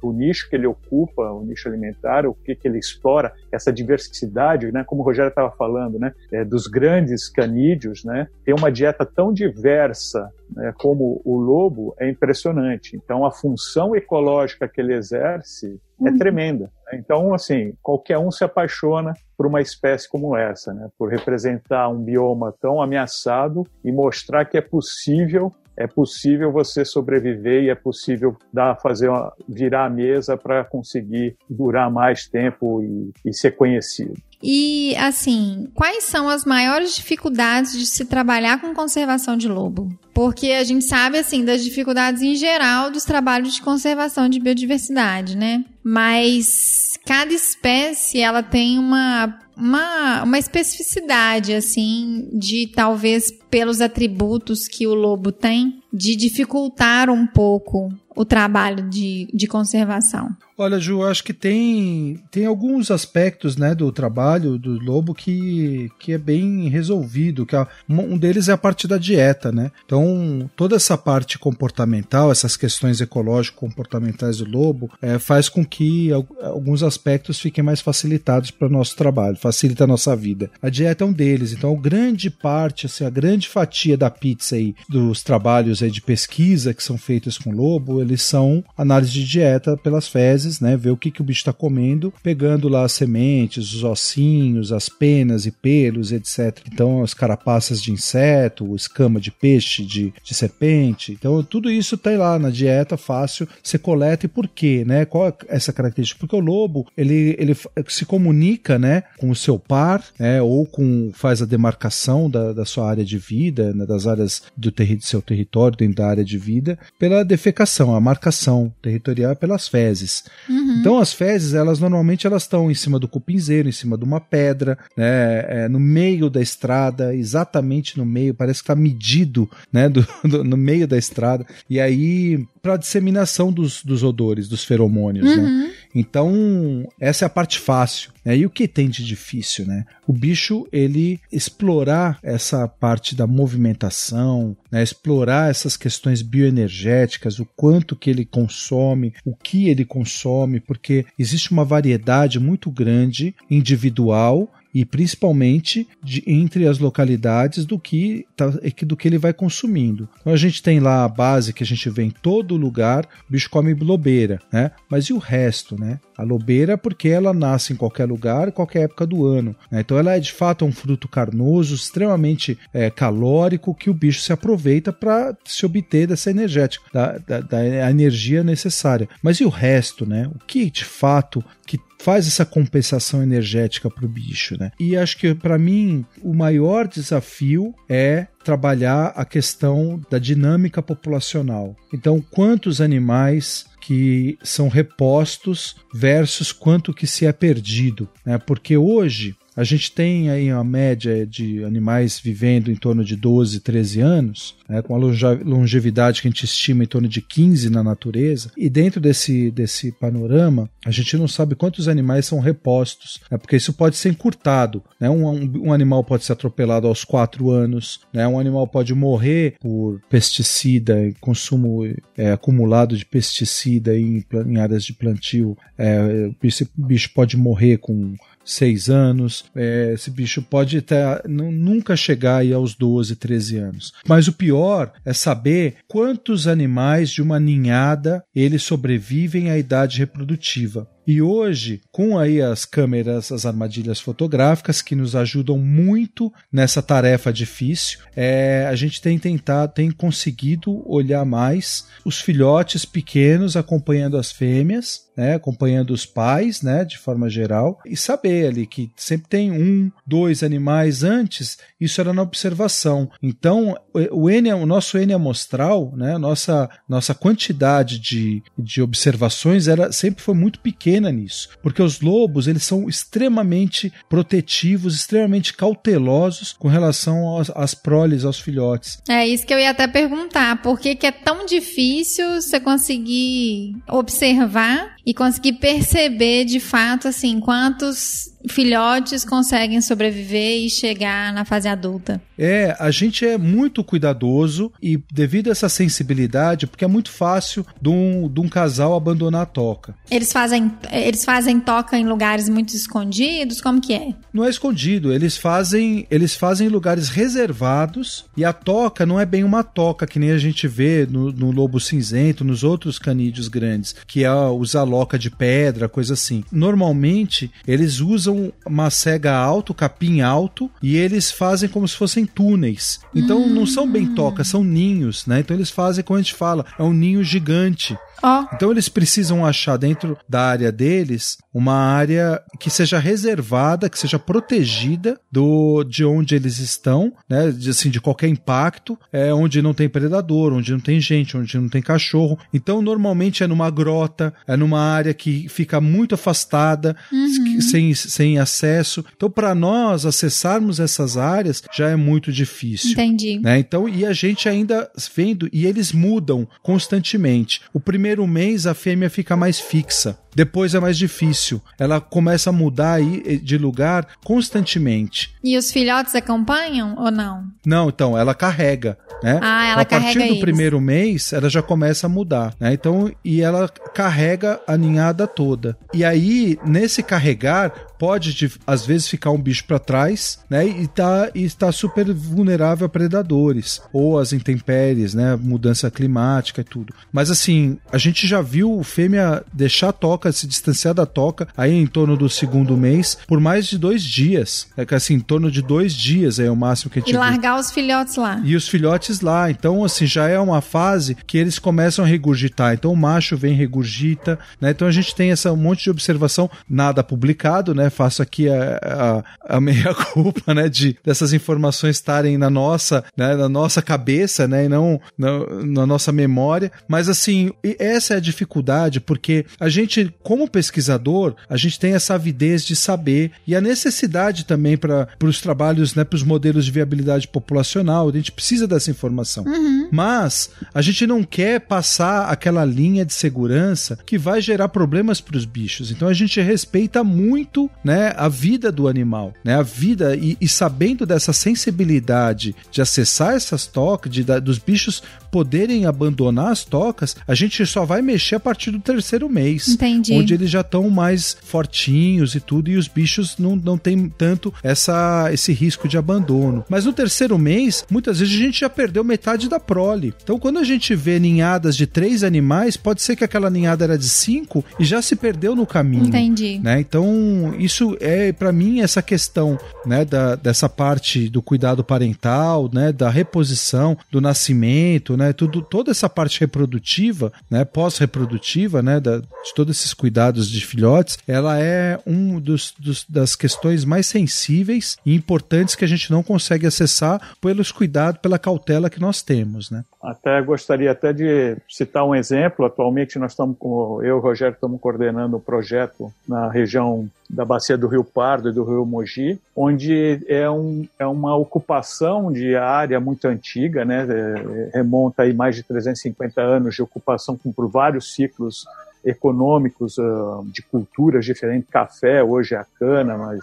do nicho que ele ocupa, o nicho alimentar, o que, que ele explora, essa diversidade, né? Como o Rogério estava falando, né? É, dos grandes canídeos, né? Tem uma dieta tão diversa né, como o lobo é impressionante. Então, a função ecológica que ele exerce é uhum. tremenda. Né? Então, assim, qualquer um se apaixona por uma espécie como essa, né? por representar um bioma tão ameaçado e mostrar que é possível é possível você sobreviver e é possível dar, fazer uma, virar a mesa para conseguir durar mais tempo e, e ser conhecido. E, assim, quais são as maiores dificuldades de se trabalhar com conservação de lobo? Porque a gente sabe, assim, das dificuldades em geral dos trabalhos de conservação de biodiversidade, né? Mas cada espécie, ela tem uma, uma, uma especificidade, assim, de talvez pelos atributos que o lobo tem, de dificultar um pouco o trabalho de, de conservação. Olha, Ju, acho que tem, tem alguns aspectos né, do trabalho do lobo que, que é bem resolvido. Que é, um deles é a parte da dieta, né? Então, toda essa parte comportamental, essas questões ecológico-comportamentais do lobo, é, faz com que alguns aspectos fiquem mais facilitados para o nosso trabalho, facilita a nossa vida. A dieta é um deles, então, a grande parte, assim, a grande fatia da pizza aí, dos trabalhos aí de pesquisa que são feitos com lobo, eles são análise de dieta pelas fezes né? Ver o que, que o bicho está comendo, pegando lá as sementes, os ossinhos, as penas e pelos, etc. Então, as carapaças de inseto, escama de peixe, de, de serpente. Então, tudo isso tá lá na dieta fácil, você coleta e por quê, né? Qual é essa característica, porque o lobo ele, ele se comunica, né, com o seu par, né, ou com faz a demarcação da, da sua área de vida, né, das áreas do terri seu território dentro da área de vida, pela defecação, a marcação territorial é pelas fezes. Uhum. Então as fezes, elas normalmente elas estão em cima do cupinzeiro, em cima de uma pedra, né, é, no meio da estrada, exatamente no meio, parece que está medido, né, do, do, no meio da estrada. E aí para disseminação dos, dos odores, dos feromônios, né? uhum. né? Então, essa é a parte fácil. Né? E o que tem de difícil, né? O bicho, ele explorar essa parte da movimentação, né? explorar essas questões bioenergéticas, o quanto que ele consome, o que ele consome, porque existe uma variedade muito grande individual e principalmente de, entre as localidades do que, tá, do que ele vai consumindo. Então a gente tem lá a base que a gente vê em todo lugar, o bicho come lobeira, né? Mas e o resto, né? A lobeira porque ela nasce em qualquer lugar, qualquer época do ano. Né? Então ela é de fato um fruto carnoso, extremamente é, calórico, que o bicho se aproveita para se obter dessa energética, da, da, da energia necessária. Mas e o resto, né? O que de fato que faz essa compensação energética para o bicho, né? E acho que para mim o maior desafio é trabalhar a questão da dinâmica populacional. Então, quantos animais que são repostos versus quanto que se é perdido, né? Porque hoje a gente tem aí uma média de animais vivendo em torno de 12, 13 anos, né, com a longevidade que a gente estima em torno de 15 na natureza, e dentro desse, desse panorama, a gente não sabe quantos animais são repostos, né, porque isso pode ser encurtado. Né, um, um, animal pode ser atropelado aos 4 anos, né, um animal pode morrer por pesticida, consumo é, acumulado de pesticida em, em áreas de plantio, é, esse bicho pode morrer com seis anos. É, esse bicho pode até nunca chegar aí aos 12, 13 anos. Mas o pior é saber quantos animais de uma ninhada eles sobrevivem à idade reprodutiva. E hoje, com aí as câmeras, as armadilhas fotográficas que nos ajudam muito nessa tarefa difícil, é, a gente tem tentado, tem conseguido olhar mais os filhotes pequenos acompanhando as fêmeas, né, acompanhando os pais, né, de forma geral, e saber ali que sempre tem um, dois animais antes, isso era na observação. Então, o, N, o nosso N amostral, né, nossa, nossa quantidade de, de observações era sempre foi muito pequena pequena nisso, porque os lobos eles são extremamente protetivos, extremamente cautelosos com relação às, às proles, aos filhotes. É isso que eu ia até perguntar, por que, que é tão difícil você conseguir observar e conseguir perceber de fato assim quantos filhotes conseguem sobreviver e chegar na fase adulta. É, a gente é muito cuidadoso e devido a essa sensibilidade, porque é muito fácil de um, de um casal abandonar a toca. Eles fazem, eles fazem toca em lugares muito escondidos? Como que é? Não é escondido, eles fazem, eles fazem em lugares reservados e a toca não é bem uma toca que nem a gente vê no, no lobo cinzento, nos outros canídeos grandes, que é os aloca de pedra, coisa assim. Normalmente, eles usam uma cega alto, capim alto, e eles fazem como se fossem túneis. Então, hum. não são bem tocas, são ninhos, né? Então, eles fazem, como a gente fala, é um ninho gigante. Oh. Então eles precisam achar dentro da área deles uma área que seja reservada, que seja protegida do de onde eles estão, né? De, assim, de qualquer impacto, é onde não tem predador, onde não tem gente, onde não tem cachorro. Então normalmente é numa grota, é numa área que fica muito afastada, uhum. sem, sem acesso. Então para nós acessarmos essas áreas já é muito difícil. Entendi. Né? Então e a gente ainda vendo e eles mudam constantemente. O primeiro primeiro mês a fêmea fica mais fixa. Depois é mais difícil. Ela começa a mudar aí eh, de lugar constantemente. E os filhotes acompanham ou não? Não, então, ela carrega, né? Ah, ela a carrega partir do primeiro mês, ela já começa a mudar, né? Então, e ela carrega a ninhada toda. E aí, nesse carregar, pode, de, às vezes, ficar um bicho para trás, né? E tá, e tá super vulnerável a predadores ou as intempéries, né? Mudança climática e tudo. Mas assim, a gente já viu fêmea deixar a toca, se distanciar da toca, aí em torno do segundo mês, por mais de dois dias. É que assim, em torno de dois dias é o máximo que a gente E largar os filhotes lá. E os filhotes lá. Então, assim, já é uma fase que eles começam a regurgitar. Então, o macho vem regurgita, né? Então, a gente tem essa um monte de observação, nada publicado, né? Faço aqui a, a, a meia culpa, né? De dessas informações estarem na nossa, né? Na nossa cabeça, né? E não na, na nossa memória. Mas, assim, essa é a dificuldade, porque a gente, como pesquisador, a gente tem essa avidez de saber e a necessidade também para os trabalhos, né? Para os modelos de viabilidade populacional, a gente precisa dessa informação. Uhum. Mas a gente não quer passar aquela linha de segurança que vai gerar problemas para os bichos. Então a gente respeita muito, né, a vida do animal, né, a vida e, e sabendo dessa sensibilidade de acessar essas tocas, de, da, dos bichos poderem abandonar as tocas, a gente só vai mexer a partir do terceiro mês, Entendi. onde eles já estão mais fortinhos e tudo e os bichos não, não tem tanto essa esse risco de abandono. Mas no terceiro mês, muitas vezes a gente já perdeu metade da prole. Então, quando a gente vê ninhadas de três animais, pode ser que aquela ninhada era de cinco e já se perdeu no caminho. Entendi. Né? Então, isso é, para mim, essa questão né, da, dessa parte do cuidado parental, né, da reposição, do nascimento, né, tudo, toda essa parte reprodutiva, né, pós-reprodutiva, né, da, de todos esses cuidados de filhotes, ela é um dos, dos, das questões mais sensíveis e importantes que a gente não consegue acessar pelos cuidados, pela cautela que nós temos, né? Até gostaria até de citar um exemplo. Atualmente nós estamos com eu e o Rogério estamos coordenando um projeto na região da bacia do Rio Pardo e do Rio Mogi, onde é, um, é uma ocupação de área muito antiga, né? É, remonta aí mais de 350 anos de ocupação por vários ciclos econômicos uh, de culturas diferentes, café, hoje é a cana, mas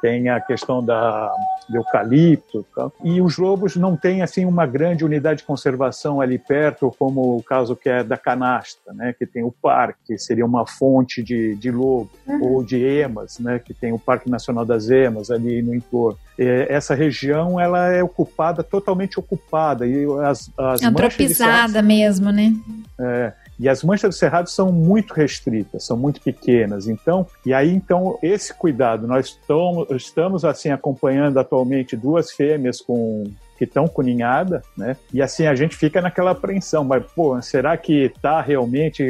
tem a questão da do eucalipto tá? e os lobos não têm assim uma grande unidade de conservação ali perto como o caso que é da canasta né? Que tem o parque que seria uma fonte de, de lobo uhum. ou de emas né? Que tem o parque nacional das emas ali no entorno. Essa região ela é ocupada totalmente ocupada e as, as antropizada mesmo né? É, e as manchas do cerrado são muito restritas, são muito pequenas. Então, e aí então esse cuidado, nós estamos assim acompanhando atualmente duas fêmeas com que estão com ninhada, né? E assim a gente fica naquela apreensão, mas pô, será que tá realmente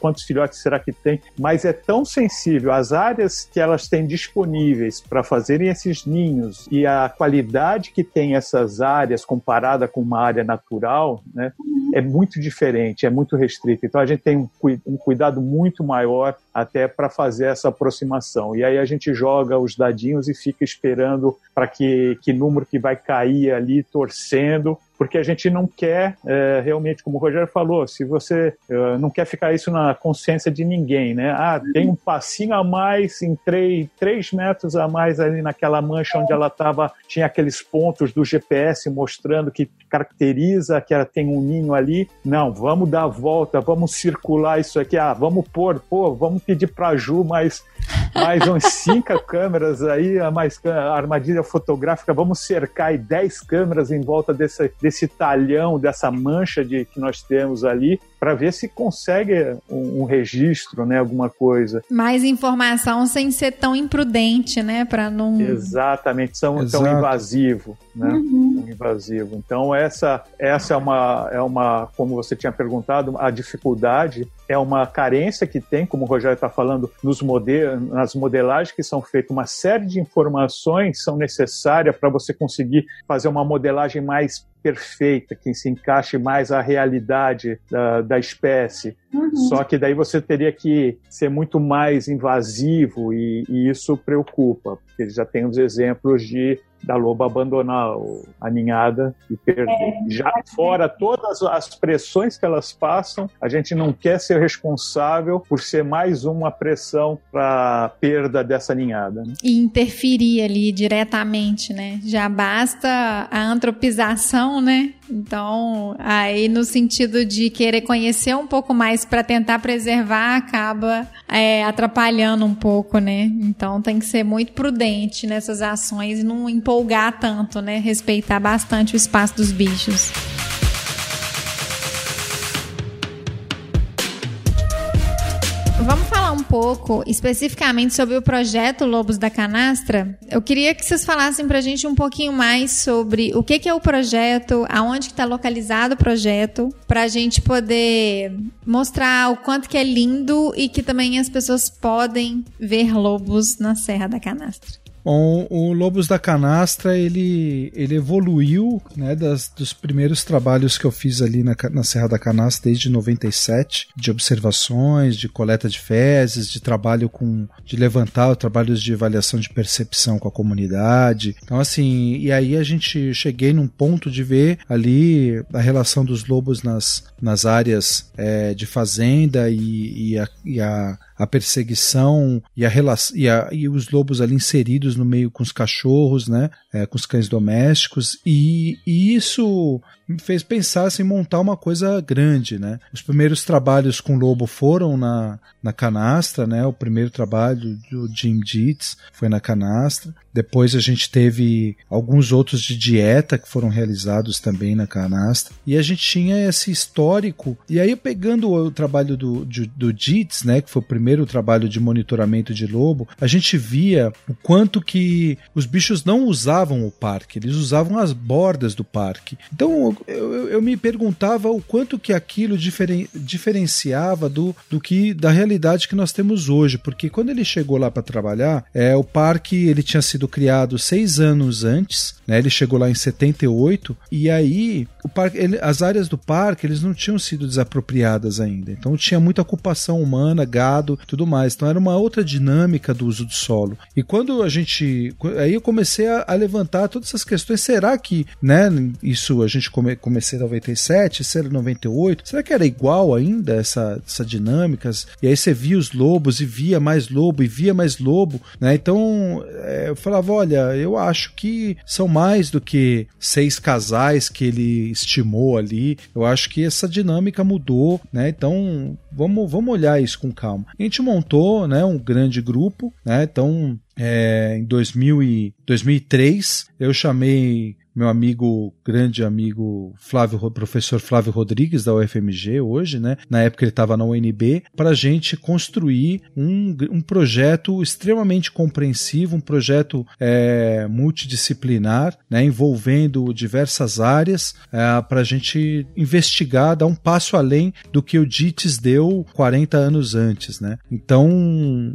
quantos filhotes será que tem? Mas é tão sensível as áreas que elas têm disponíveis para fazerem esses ninhos e a qualidade que tem essas áreas comparada com uma área natural, né? É muito diferente, é muito restrito. Então a gente tem um, um cuidado muito maior até para fazer essa aproximação. E aí a gente joga os dadinhos e fica esperando para que, que número que vai cair ali torcendo porque a gente não quer é, realmente, como o Rogério falou, se você uh, não quer ficar isso na consciência de ninguém, né? Ah, tem um passinho a mais em três, metros a mais ali naquela mancha onde ela estava, tinha aqueles pontos do GPS mostrando que caracteriza que ela tem um ninho ali. Não, vamos dar a volta, vamos circular isso aqui. Ah, vamos pôr, pô, vamos pedir para Ju mais, mais uns cinco câmeras aí, mais armadilha fotográfica, vamos cercar aí dez câmeras em volta desse desse talhão, dessa mancha de que nós temos ali, para ver se consegue um, um, registro, né, alguma coisa. Mais informação sem ser tão imprudente, né, para não. Exatamente, tão, tão invasivo, né, uhum. tão invasivo. Então essa essa é uma é uma como você tinha perguntado a dificuldade é uma carência que tem, como o Rogério está falando, nos model nas modelagens que são feitas, uma série de informações são necessárias para você conseguir fazer uma modelagem mais perfeita, que se encaixe mais à realidade da, da espécie. Uhum. Só que daí você teria que ser muito mais invasivo e, e isso preocupa, porque já tem os exemplos de da loba abandonar a ninhada e perder. É, Já fora todas as pressões que elas passam, a gente não quer ser responsável por ser mais uma pressão para perda dessa ninhada. Né? E interferir ali diretamente, né? Já basta a antropização, né? Então, aí no sentido de querer conhecer um pouco mais para tentar preservar acaba é, atrapalhando um pouco, né? Então tem que ser muito prudente nessas ações e não empolgar tanto, né? Respeitar bastante o espaço dos bichos. Pouco especificamente sobre o projeto Lobos da Canastra. Eu queria que vocês falassem para a gente um pouquinho mais sobre o que, que é o projeto, aonde está localizado o projeto, para a gente poder mostrar o quanto que é lindo e que também as pessoas podem ver lobos na Serra da Canastra. Bom, o Lobos da Canastra ele, ele evoluiu né, das, dos primeiros trabalhos que eu fiz ali na, na Serra da Canastra desde 97, de observações, de coleta de fezes, de trabalho com de levantar trabalhos de avaliação de percepção com a comunidade. Então assim, e aí a gente cheguei num ponto de ver ali a relação dos lobos nas, nas áreas é, de fazenda e, e, a, e a a perseguição e, a e, a, e os lobos ali inseridos no meio com os cachorros, né, é, com os cães domésticos, e, e isso me fez pensar assim, em montar uma coisa grande, né? Os primeiros trabalhos com lobo foram na, na canastra, né? O primeiro trabalho do Jim Dietz foi na canastra. Depois a gente teve alguns outros de dieta que foram realizados também na canastra. E a gente tinha esse histórico. E aí, pegando o trabalho do, do, do Dietz, né? Que foi o primeiro trabalho de monitoramento de lobo, a gente via o quanto que os bichos não usavam o parque, eles usavam as bordas do parque. Então, eu, eu, me perguntava o quanto que aquilo diferen, diferenciava do, do que da realidade que nós temos hoje, porque quando ele chegou lá para trabalhar, é, o parque ele tinha sido criado seis anos antes, né, ele chegou lá em 78 e aí o parque, ele, as áreas do parque eles não tinham sido desapropriadas ainda, então tinha muita ocupação humana, gado, tudo mais, então era uma outra dinâmica do uso do solo. E quando a gente, aí eu comecei a, a levantar todas essas questões, será que, né, isso a gente come, comecei em 97, se era 98, será que era igual ainda essa, essa dinâmica? E aí você via os lobos e via mais lobo e via mais lobo, né? Então é, eu falava, olha, eu acho que são mais do que seis casais que ele estimou ali. Eu acho que essa dinâmica mudou, né? Então vamos, vamos olhar isso com calma. A gente montou, né, um grande grupo, né? Então é, em 2000 e 2003 eu chamei meu amigo, grande amigo Flávio, professor Flávio Rodrigues da UFMG hoje, né? Na época ele estava na UNB, para a gente construir um, um projeto extremamente compreensivo, um projeto é, multidisciplinar, né? Envolvendo diversas áreas é, para a gente investigar, dar um passo além do que o DITES deu 40 anos antes, né? Então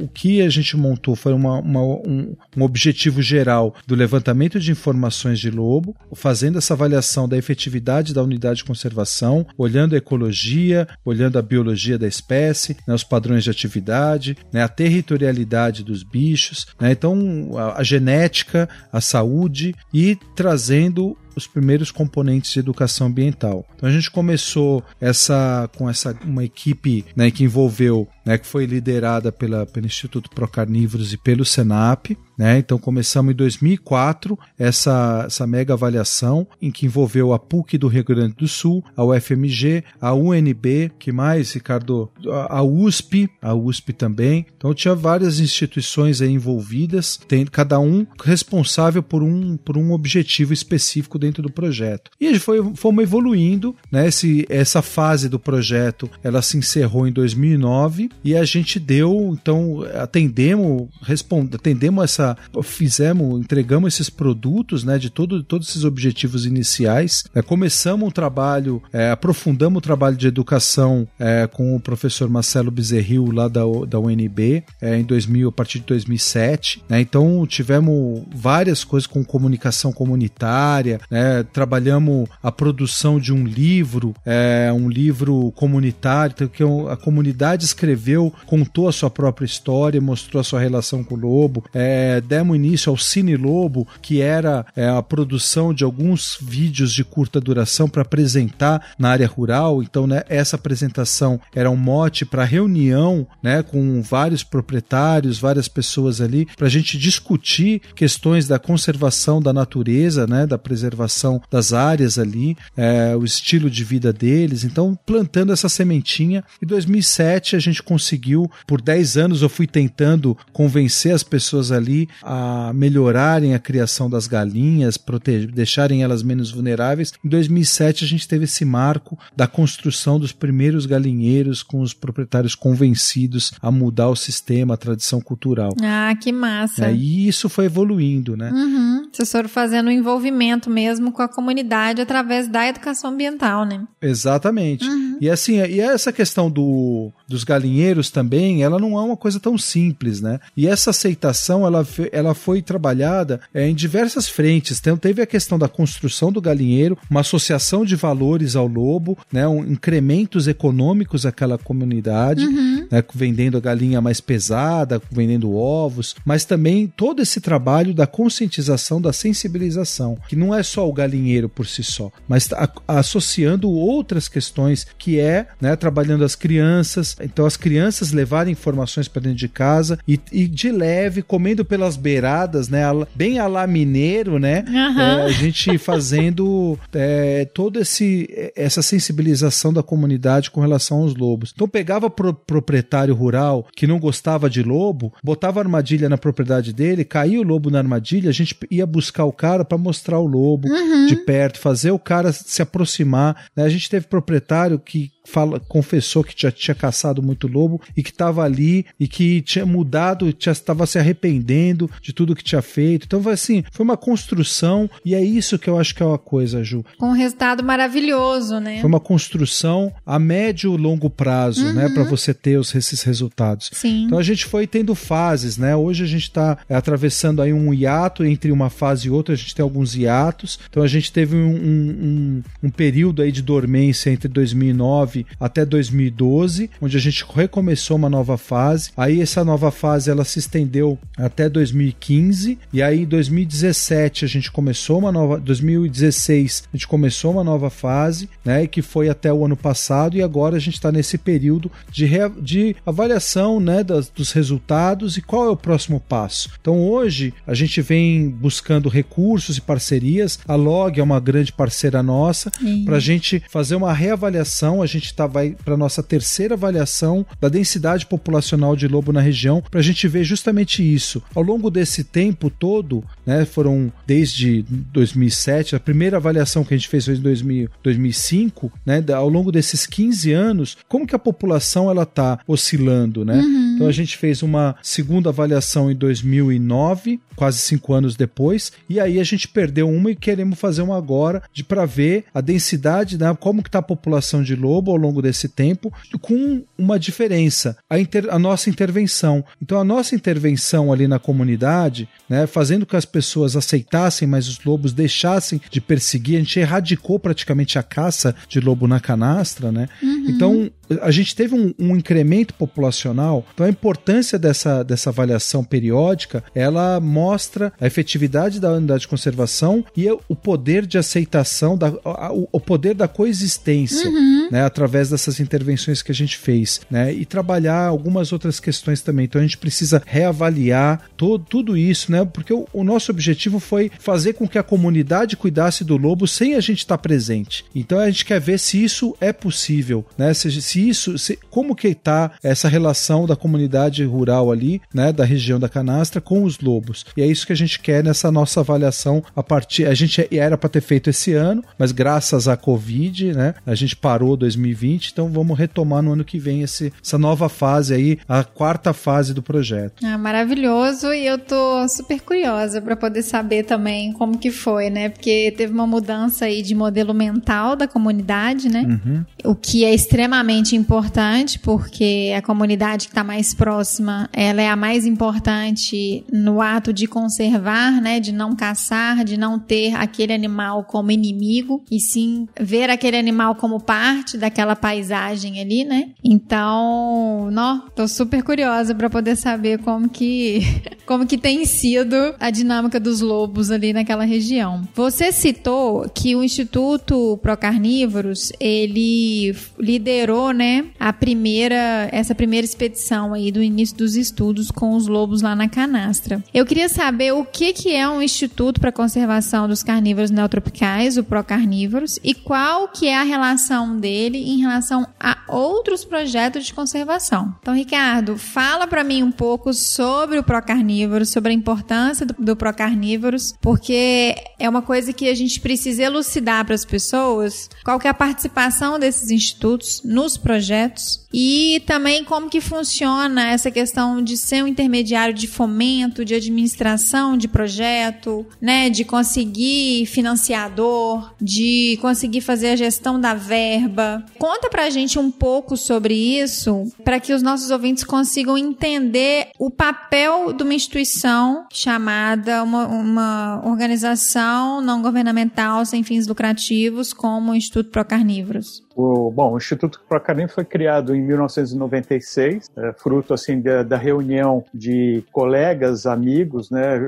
o que a gente montou foi uma, uma, um, um, objetivo geral do levantamento de informações de lobo, fazendo essa avaliação da efetividade da unidade de conservação, olhando a ecologia, olhando a biologia da espécie, né, os padrões de atividade, né, a territorialidade dos bichos, né, então a, a genética, a saúde e trazendo os primeiros componentes de educação ambiental. Então a gente começou essa com essa uma equipe né, que envolveu, né, que foi liderada pela, pelo Instituto Procarnívoros e pelo Senap, né? Então começamos em 2004 essa, essa mega avaliação em que envolveu a PUC do Rio Grande do Sul, a UFMG, a UNB, que mais, Ricardo? A USP, a USP também. Então tinha várias instituições envolvidas, tem cada um responsável por um, por um objetivo específico dentro do projeto. E foi fomos evoluindo, né? Esse, essa fase do projeto, ela se encerrou em 2009 e a gente deu, então atendemos, respond, atendemos essa fizemos, entregamos esses produtos, né, de todo, todos esses objetivos iniciais. É, começamos um trabalho, é, aprofundamos o trabalho de educação é, com o professor Marcelo Bezerril lá da, da UNB é, em 2000, a partir de 2007. Né, então tivemos várias coisas com comunicação comunitária, né, trabalhamos a produção de um livro, é, um livro comunitário então, que a comunidade escreveu, contou a sua própria história, mostrou a sua relação com o lobo. É, é, demos início ao Cine Lobo, que era é, a produção de alguns vídeos de curta duração para apresentar na área rural. Então, né, essa apresentação era um mote para reunião né, com vários proprietários, várias pessoas ali, para a gente discutir questões da conservação da natureza, né, da preservação das áreas ali, é, o estilo de vida deles. Então, plantando essa sementinha. Em 2007, a gente conseguiu, por 10 anos, eu fui tentando convencer as pessoas ali a melhorarem a criação das galinhas, proteger, deixarem elas menos vulneráveis. Em 2007, a gente teve esse marco da construção dos primeiros galinheiros com os proprietários convencidos a mudar o sistema, a tradição cultural. Ah, que massa. É, e isso foi evoluindo, né? Uhum. Vocês foram fazendo um envolvimento mesmo com a comunidade através da educação ambiental, né? Exatamente. Uhum. E assim, e essa questão do, dos galinheiros também, ela não é uma coisa tão simples, né? E essa aceitação, ela, ela foi trabalhada é, em diversas frentes. Então, teve a questão da construção do galinheiro, uma associação de valores ao lobo, né? Um, incrementos econômicos àquela comunidade, uhum. né? vendendo a galinha mais pesada, vendendo ovos, mas também todo esse trabalho da conscientização, da sensibilização, que não é só o galinheiro por si só, mas a, associando outras questões que é, né, trabalhando as crianças, então as crianças levarem informações para dentro de casa e, e, de leve, comendo pelas beiradas, né, bem a lá mineiro, né, uhum. é, a gente fazendo é, toda esse, essa sensibilização da comunidade com relação aos lobos. Então pegava pro proprietário rural que não gostava de lobo, botava armadilha na propriedade dele, caía o lobo na armadilha, a gente ia buscar o cara para mostrar o lobo uhum. de perto, fazer o cara se aproximar. Né? A gente teve proprietário que fala, confessou que já tinha caçado muito lobo e que estava ali e que tinha mudado, estava se arrependendo de tudo que tinha feito. Então foi assim, foi uma construção e é isso que eu acho que é uma coisa, Ju. Com um resultado maravilhoso, né? Foi uma construção a médio e longo prazo, né, uhum. né, para você ter os, esses resultados. Sim. Então a gente foi tendo fases, né? Hoje a gente está é, atravessando aí um hiato entre uma fase e outra, a gente tem alguns hiatos. Então a gente teve um, um, um período aí de dormência entre 2009 2009 até 2012, onde a gente recomeçou uma nova fase. Aí essa nova fase ela se estendeu até 2015 e aí em 2017 a gente começou uma nova 2016 a gente começou uma nova fase, né, que foi até o ano passado e agora a gente está nesse período de, de avaliação, né, das, dos resultados e qual é o próximo passo. Então hoje a gente vem buscando recursos e parcerias. A Log é uma grande parceira nossa para a gente fazer uma reavaliação. A gente gente tá, vai para nossa terceira avaliação da densidade populacional de lobo na região, para a gente ver justamente isso. Ao longo desse tempo todo, né, foram desde 2007, a primeira avaliação que a gente fez foi em 2000, 2005, né, ao longo desses 15 anos, como que a população ela tá oscilando, né? Uhum. Então a gente fez uma segunda avaliação em 2009, quase cinco anos depois, e aí a gente perdeu uma e queremos fazer uma agora de para ver a densidade, né, como que tá a população de lobo ao longo desse tempo, com uma diferença, a, inter, a nossa intervenção. Então, a nossa intervenção ali na comunidade, né, fazendo com que as pessoas aceitassem, mas os lobos deixassem de perseguir, a gente erradicou praticamente a caça de lobo na canastra, né? Uhum. Então, a gente teve um, um, incremento populacional, então a importância dessa, dessa avaliação periódica, ela mostra a efetividade da unidade de conservação e o poder de aceitação, da, o, poder da coexistência, uhum. né, através dessas intervenções que a gente fez, né, e trabalhar algumas outras questões também. Então a gente precisa reavaliar todo, tudo isso, né, porque o, o nosso objetivo foi fazer com que a comunidade cuidasse do lobo sem a gente estar presente. Então a gente quer ver se isso é possível, né, se, se isso, se, como que está essa relação da comunidade rural ali, né, da região da canastra com os lobos. E é isso que a gente quer nessa nossa avaliação a partir, a gente era para ter feito esse ano, mas graças à Covid, né, a gente parou 2020, então vamos retomar no ano que vem esse, essa nova fase aí, a quarta fase do projeto. Ah, maravilhoso e eu tô super curiosa para poder saber também como que foi, né? Porque teve uma mudança aí de modelo mental da comunidade, né? Uhum. O que é extremamente importante, porque a comunidade que está mais próxima, ela é a mais importante no ato de conservar, né, de não caçar, de não ter aquele animal como inimigo, e sim ver aquele animal como parte daquela paisagem ali, né? Então, não, tô super curiosa para poder saber como que como que tem sido a dinâmica dos lobos ali naquela região. Você citou que o Instituto Procarnívoros, ele liderou, né, a primeira, essa primeira expedição aí do início dos estudos com os lobos lá na canastra. Eu queria saber o que que é um Instituto para Conservação dos Carnívoros Neotropicais, o Procarnívoros, e qual que é a relação dele em relação a outros projetos de conservação. Então, Ricardo, fala para mim um pouco sobre o Procarnívoros, sobre a importância do, do Procarnívoros, porque é uma coisa que a gente precisa elucidar para as pessoas qual que é a participação desses institutos nos projetos e também como que funciona essa questão de ser um intermediário de fomento, de administração de projeto, né, de conseguir financiador, de conseguir fazer a gestão da verba. Conta pra gente um pouco sobre isso, para que os nossos ouvintes consigam entender o papel de uma instituição chamada uma, uma organização não governamental sem fins lucrativos como o Instituto Procarnívoros. O, bom, o Instituto Procarim foi criado em 1996, é, fruto assim da, da, reunião de colegas, amigos, né,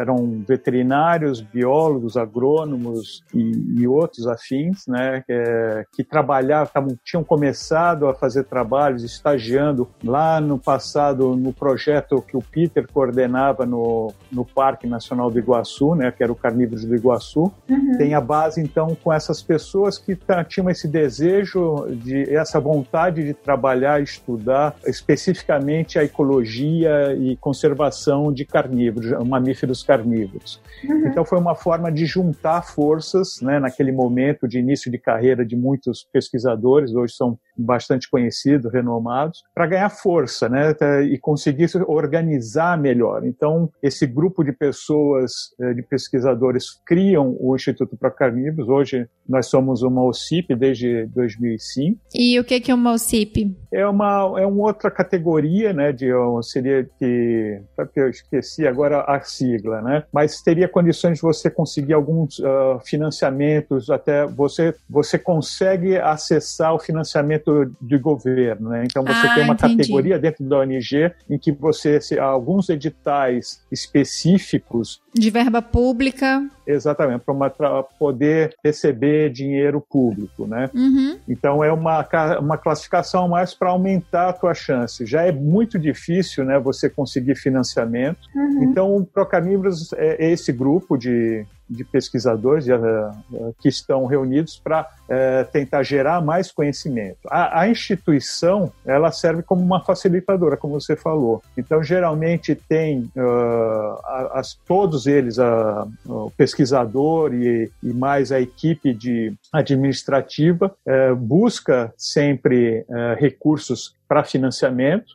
eram veterinários, biólogos, agrônomos e, e outros afins, né, que, que trabalhavam, tavam, tinham começado a fazer trabalhos, estagiando lá no passado no projeto que o Peter coordenava no, no Parque Nacional do Iguaçu, né, que era o Carnívoros do Iguaçu. Uhum. Tem a base então com essas pessoas que tinham esse desejo, de essa vontade de trabalhar, estudar especificamente a ecologia e conservação de carnívoros, mamíferos carnívoros. Uhum. Então foi uma forma de juntar forças, né, naquele momento de início de carreira de muitos pesquisadores, hoje são bastante conhecidos, renomados, para ganhar força, né, e conseguir organizar melhor. Então esse grupo de pessoas, eh, de pesquisadores, criam o Instituto para Carnívoros. Hoje nós somos uma OCIP desde 2005. E o que que é uma OCIP? É uma é uma outra categoria, né, de seria que eu esqueci agora a sigla, né, mas teria condições de você conseguir alguns uh, financiamentos, até você você consegue acessar o financiamento do governo, né? Então você ah, tem uma entendi. categoria dentro da ONG em que você se, alguns editais específicos de verba pública. Exatamente, para poder receber dinheiro público, né? Uhum. Então é uma, uma classificação mais para aumentar a tua chance. Já é muito difícil, né, você conseguir financiamento. Uhum. Então o Procarnívoros é esse grupo de, de pesquisadores uh, que estão reunidos para uh, tentar gerar mais conhecimento. A, a, instituição ela serve como uma facilitadora, como você falou. Então geralmente tem uh, as, todos eles, o pesquisador e, e, mais a equipe de administrativa busca sempre recursos para financiamento,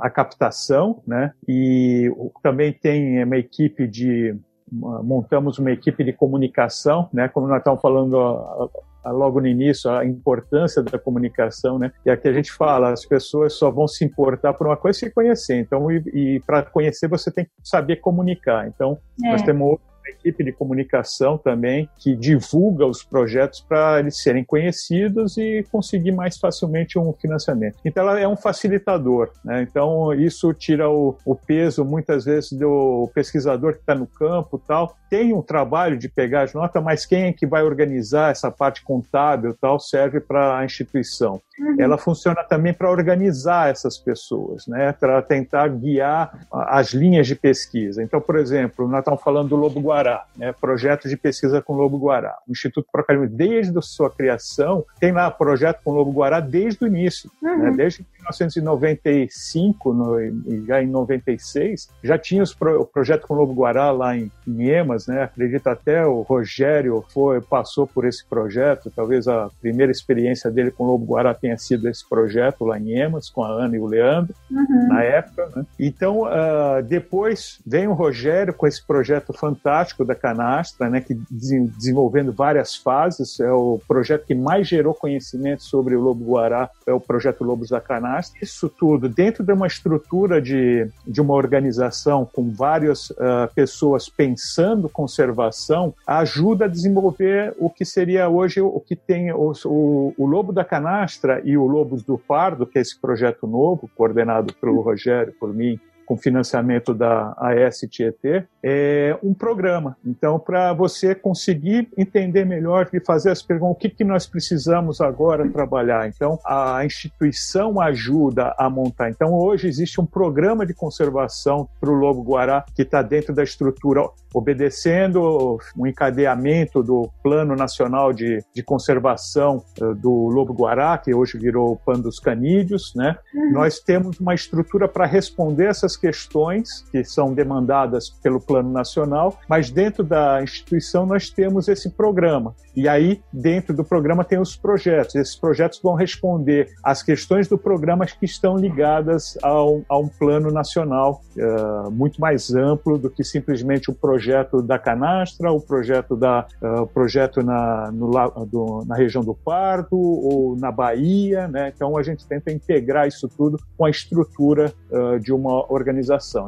a captação, né? E também tem uma equipe de montamos uma equipe de comunicação, né? Como nós estávamos falando logo no início, a importância da comunicação, né? E aqui a gente fala, as pessoas só vão se importar por uma coisa se conhecer. Então, e, e para conhecer você tem que saber comunicar. Então, é. nós temos equipe de comunicação também que divulga os projetos para eles serem conhecidos e conseguir mais facilmente um financiamento. Então ela é um facilitador, né? Então isso tira o, o peso muitas vezes do pesquisador que está no campo tal tem um trabalho de pegar as notas, mas quem é que vai organizar essa parte contábil tal serve para a instituição. Uhum. Ela funciona também para organizar essas pessoas, né? Para tentar guiar as linhas de pesquisa. Então, por exemplo, nós estamos falando do Lobo Guará, né? projetos de pesquisa com Lobo Guará. O Instituto Procarimbo, desde a sua criação, tem lá projeto com Lobo Guará desde o início, né? uhum. né? desde 1995, no, já em 96, já tinha os pro, o projeto com Lobo Guará lá em, em Emas, né? Acredito até o Rogério foi passou por esse projeto, talvez a primeira experiência dele com o Lobo Guará tenha sido esse projeto lá em Emas, com a Ana e o Leandro, uhum. na época. Né? Então, uh, depois vem o Rogério com esse projeto fantástico da Canastra, né? Que desenvolvendo várias fases, é o projeto que mais gerou conhecimento sobre o Lobo Guará, é o projeto Lobos da Canastra isso tudo dentro de uma estrutura de, de uma organização com várias uh, pessoas pensando conservação, ajuda a desenvolver o que seria hoje o que tem o, o, o Lobo da Canastra e o Lobos do Pardo, que é esse projeto novo, coordenado pelo Rogério, por mim com financiamento da AS Tietê, é um programa. Então, para você conseguir entender melhor e fazer as perguntas, o que, que nós precisamos agora trabalhar? Então, a instituição ajuda a montar. Então, hoje existe um programa de conservação para o lobo-guará que está dentro da estrutura, obedecendo um encadeamento do Plano Nacional de, de Conservação uh, do lobo-guará, que hoje virou o PAN dos canídeos. Né? Uhum. Nós temos uma estrutura para responder essas questões que são demandadas pelo Plano Nacional, mas dentro da instituição nós temos esse programa. E aí, dentro do programa, tem os projetos. Esses projetos vão responder às questões do programa que estão ligadas ao, a um plano nacional uh, muito mais amplo do que simplesmente o projeto da canastra, o projeto, da, uh, projeto na, no, do, na região do Pardo ou na Bahia. Né? Então, a gente tenta integrar isso tudo com a estrutura uh, de uma organização.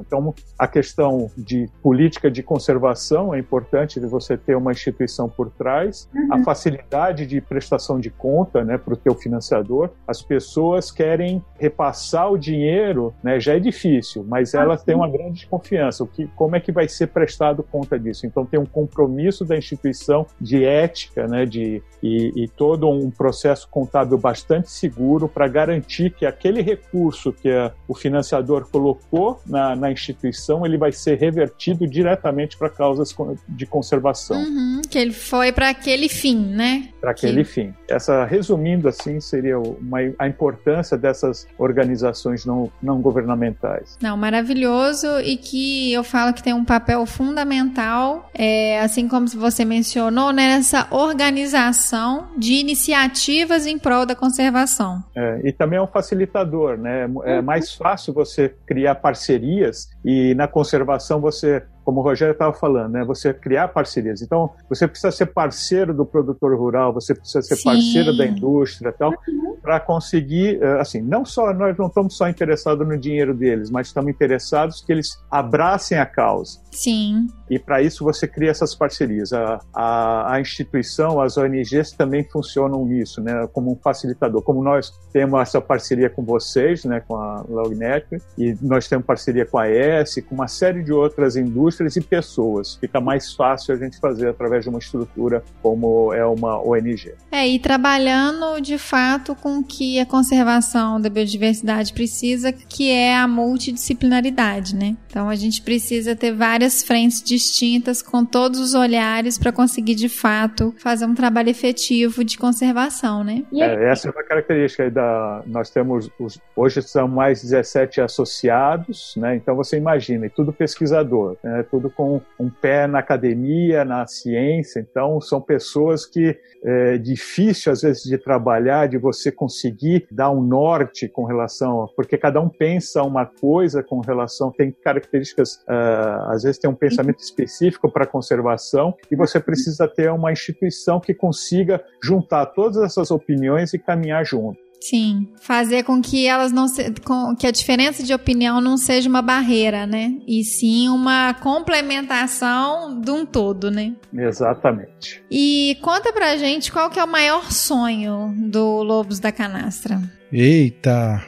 Então, a questão de política de conservação é importante de você ter uma instituição por trás uhum. a facilidade de prestação de conta né, para o teu financiador. As pessoas querem repassar o dinheiro, né, já é difícil, mas ah, elas têm uma grande desconfiança. O que, como é que vai ser prestado conta disso? Então tem um compromisso da instituição de ética né, de, e, e todo um processo contábil bastante seguro para garantir que aquele recurso que a, o financiador colocou na, na, instituição ele vai ser revertido diretamente para causas de conservação. Uhum, que ele foi para aquele aquele fim, né? Para aquele que... fim. Essa, resumindo assim, seria uma, a importância dessas organizações não, não governamentais. Não, maravilhoso e que eu falo que tem um papel fundamental, é, assim como você mencionou, nessa organização de iniciativas em prol da conservação. É, e também é um facilitador, né? É uhum. mais fácil você criar parcerias e na conservação você como o Rogério estava falando, né? Você criar parcerias. Então, você precisa ser parceiro do produtor rural, você precisa ser Sim. parceiro da indústria, tal, uhum. para conseguir, eh, assim, não só nós não estamos só interessados no dinheiro deles, mas estamos interessados que eles abracem a causa. Sim. E para isso você cria essas parcerias. A, a, a, instituição, as ONGs também funcionam nisso, né? Como um facilitador. Como nós temos essa parceria com vocês, né? Com a Lognet, e nós temos parceria com a ES, com uma série de outras indústrias e pessoas. Fica mais fácil a gente fazer através de uma estrutura como é uma ONG. É, e trabalhando de fato com o que a conservação da biodiversidade precisa, que é a multidisciplinaridade, né? Então a gente precisa ter várias frentes distintas, com todos os olhares, para conseguir de fato fazer um trabalho efetivo de conservação, né? É, essa é uma característica da. Nós temos os, hoje são mais 17 associados, né? Então você imagina, e tudo pesquisador, né? Tudo com um pé na academia, na ciência. Então são pessoas que é difícil às vezes de trabalhar, de você conseguir dar um norte com relação, porque cada um pensa uma coisa com relação, tem características, uh, às vezes tem um pensamento específico para conservação e você precisa ter uma instituição que consiga juntar todas essas opiniões e caminhar junto. Sim, fazer com que elas não se, com, que a diferença de opinião não seja uma barreira, né? E sim uma complementação de um todo, né? Exatamente. E conta pra gente qual que é o maior sonho do Lobos da Canastra. Eita,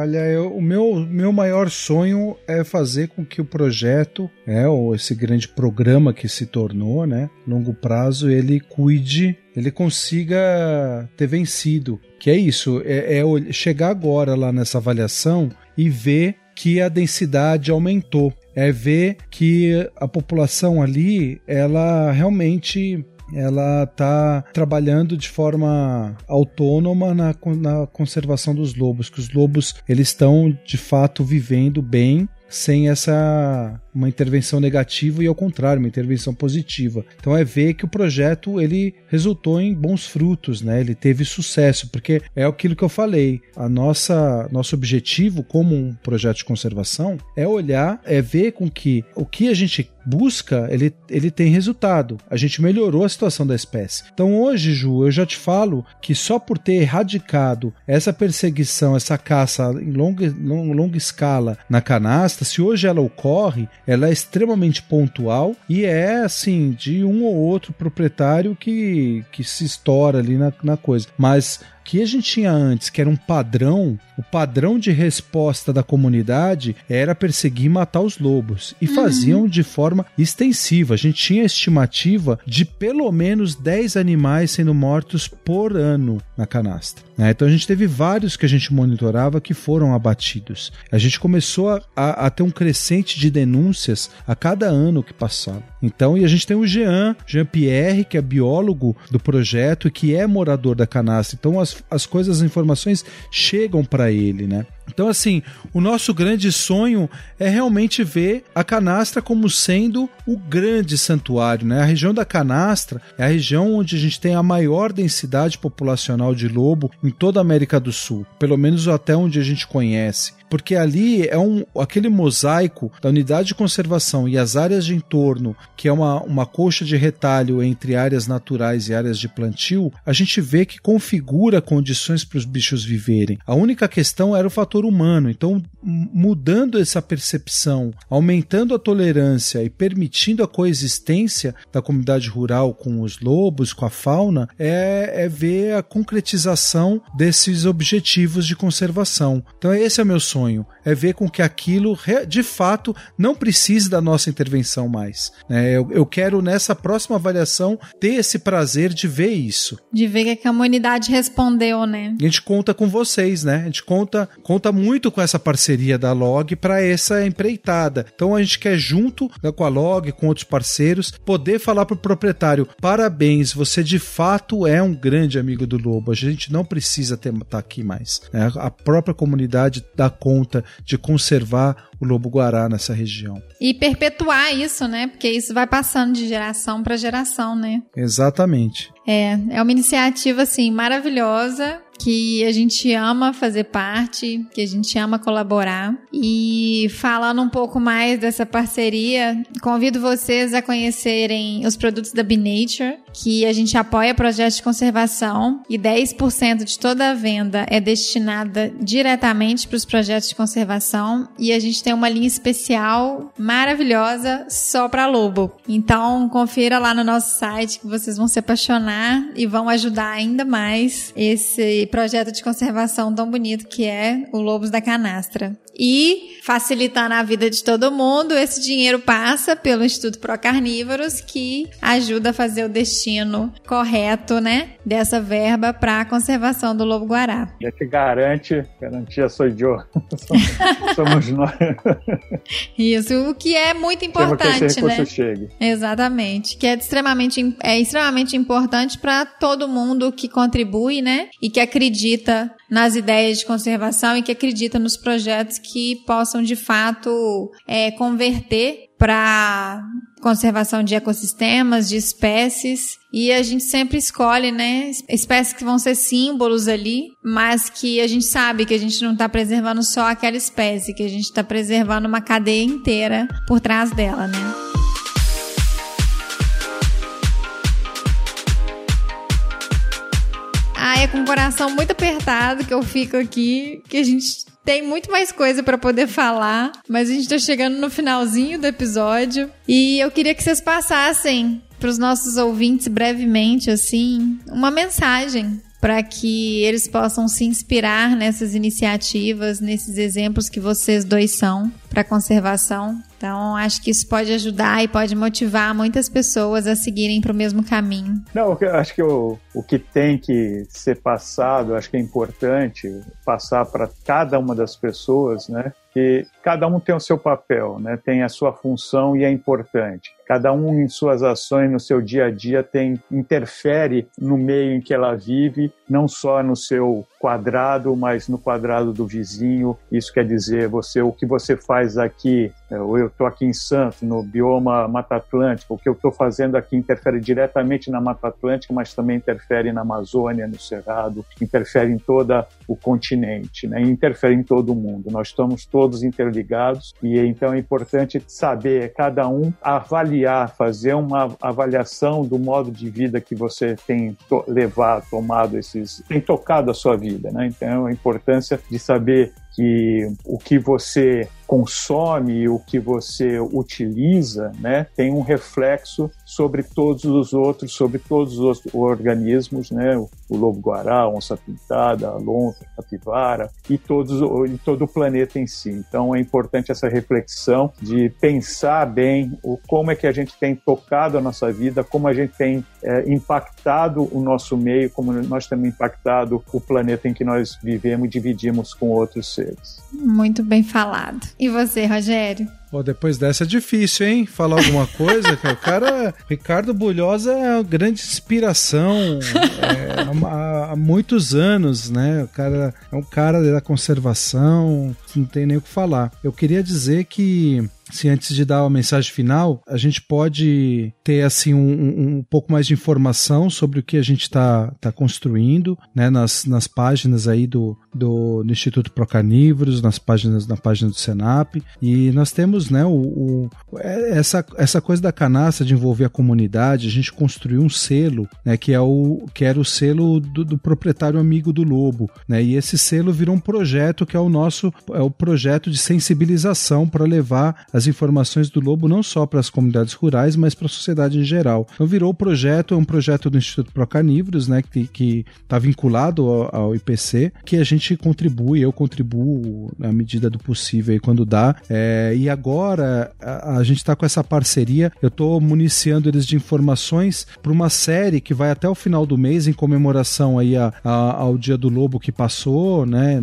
olha, eu, o meu, meu maior sonho é fazer com que o projeto, é, ou esse grande programa que se tornou, né, longo prazo, ele cuide, ele consiga ter vencido. Que é isso, é, é chegar agora lá nessa avaliação e ver que a densidade aumentou. É ver que a população ali, ela realmente ela está trabalhando de forma autônoma na, na conservação dos lobos, que os lobos eles estão de fato vivendo bem sem essa uma intervenção negativa e ao contrário, uma intervenção positiva. Então é ver que o projeto ele resultou em bons frutos, né? Ele teve sucesso, porque é aquilo que eu falei. A nossa nosso objetivo como um projeto de conservação é olhar, é ver com que o que a gente busca, ele, ele tem resultado. A gente melhorou a situação da espécie. Então hoje, Ju, eu já te falo que só por ter erradicado essa perseguição, essa caça em longa, longa escala na canasta, se hoje ela ocorre, ela é extremamente pontual e é assim de um ou outro proprietário que, que se estoura ali na, na coisa. Mas que a gente tinha antes, que era um padrão, o padrão de resposta da comunidade era perseguir e matar os lobos. E uhum. faziam de forma extensiva. A gente tinha estimativa de pelo menos 10 animais sendo mortos por ano na canastra. Né? Então a gente teve vários que a gente monitorava que foram abatidos. A gente começou a, a, a ter um crescente de denúncias a cada ano que passava. Então, e a gente tem o Jean, Jean Pierre, que é biólogo do projeto e que é morador da canastra. Então as, as coisas, as informações chegam para ele, né? Então, assim, o nosso grande sonho é realmente ver a canastra como sendo o grande santuário. Né? A região da canastra é a região onde a gente tem a maior densidade populacional de lobo em toda a América do Sul, pelo menos até onde a gente conhece porque ali é um, aquele mosaico da unidade de conservação e as áreas de entorno, que é uma, uma coxa de retalho entre áreas naturais e áreas de plantio, a gente vê que configura condições para os bichos viverem. A única questão era o fator humano. Então, mudando essa percepção, aumentando a tolerância e permitindo a coexistência da comunidade rural com os lobos, com a fauna, é, é ver a concretização desses objetivos de conservação. Então, esse é o meu sonho é ver com que aquilo de fato não precise da nossa intervenção mais. Né? Eu, eu quero nessa próxima avaliação ter esse prazer de ver isso. De ver que a comunidade respondeu, né? A gente conta com vocês, né? A gente conta, conta muito com essa parceria da Log para essa empreitada. Então a gente quer junto né, com a Log, com outros parceiros, poder falar para o proprietário: parabéns, você de fato é um grande amigo do lobo. A gente não precisa estar tá aqui mais. Né? A própria comunidade dá conta conta de conservar o lobo-guará nessa região. E perpetuar isso, né? Porque isso vai passando de geração para geração, né? Exatamente. É, é uma iniciativa assim maravilhosa que a gente ama fazer parte, que a gente ama colaborar. E falando um pouco mais dessa parceria, convido vocês a conhecerem os produtos da Nature, que a gente apoia projetos de conservação e 10% de toda a venda é destinada diretamente para os projetos de conservação e a gente tem uma linha especial maravilhosa só para lobo. Então, confira lá no nosso site que vocês vão se apaixonar e vão ajudar ainda mais esse projeto de conservação tão bonito que é o Lobos da Canastra. E, facilitando a vida de todo mundo, esse dinheiro passa pelo Instituto Pro Carnívoros, que ajuda a fazer o destino correto, né, dessa verba para a conservação do lobo-guará. É que garante, garantia sou eu. Somos nós. Isso, o que é muito importante, que esse né? Chegue. Exatamente, que é extremamente, é extremamente importante para todo mundo que contribui, né, e que acredita nas ideias de conservação e que acredita nos projetos que possam de fato é, converter para conservação de ecossistemas, de espécies, e a gente sempre escolhe, né, espécies que vão ser símbolos ali, mas que a gente sabe que a gente não está preservando só aquela espécie, que a gente está preservando uma cadeia inteira por trás dela, né? É com o coração muito apertado que eu fico aqui, que a gente tem muito mais coisa para poder falar, mas a gente tá chegando no finalzinho do episódio. E eu queria que vocês passassem para os nossos ouvintes brevemente assim uma mensagem para que eles possam se inspirar nessas iniciativas, nesses exemplos que vocês dois são para conservação. Então, acho que isso pode ajudar e pode motivar muitas pessoas a seguirem para o mesmo caminho. Não, acho que o, o que tem que ser passado, acho que é importante passar para cada uma das pessoas, né? Que cada um tem o seu papel, né? Tem a sua função e é importante cada um em suas ações no seu dia a dia tem interfere no meio em que ela vive, não só no seu quadrado, mas no quadrado do vizinho. Isso quer dizer, você o que você faz aqui, é, ou eu estou aqui em Santos, no bioma Mata Atlântica, o que eu estou fazendo aqui interfere diretamente na Mata Atlântica, mas também interfere na Amazônia, no Cerrado, interfere em todo o continente, né? interfere em todo o mundo. Nós estamos todos interligados e então é importante saber, cada um avaliar fazer uma avaliação do modo de vida que você tem levado, tomado esses, tem tocado a sua vida, né? Então a importância de saber que o que você consome, o que você utiliza, né, tem um reflexo sobre todos os outros, sobre todos os organismos, né, o lobo-guará, a onça-pintada, a lontra, a capivara e, todos, e todo o planeta em si. Então é importante essa reflexão de pensar bem o, como é que a gente tem tocado a nossa vida, como a gente tem é, impactado o nosso meio, como nós temos impactado o planeta em que nós vivemos e dividimos com outros seres. Muito bem falado. E você, Rogério? Pô, depois dessa é difícil, hein? Falar alguma coisa. o cara, Ricardo Bulhosa é uma grande inspiração é, há, há, muitos anos, né? O cara é um cara da conservação, não tem nem o que falar. Eu queria dizer que se antes de dar a mensagem final, a gente pode ter assim um, um pouco mais de informação sobre o que a gente está tá construindo, né, nas, nas páginas aí do, do, do Instituto Procarnívoros, nas páginas na página do Senap e nós temos, né, o, o, é, essa, essa coisa da canastra de envolver a comunidade, a gente construiu um selo, né, que é o que era o selo do, do proprietário amigo do lobo, né, e esse selo virou um projeto que é o nosso é o projeto de sensibilização para levar as informações do lobo não só para as comunidades rurais, mas para a sociedade em geral. Então virou o projeto, é um projeto do Instituto Procarnívoros, né, que está vinculado ao, ao, IPC, que a gente contribui, eu contribuo na medida do possível aí, quando dá. É, e agora a, a gente está com essa parceria, eu estou municiando eles de informações para uma série que vai até o final do mês em comemoração aí a, a, ao Dia do Lobo que passou, né,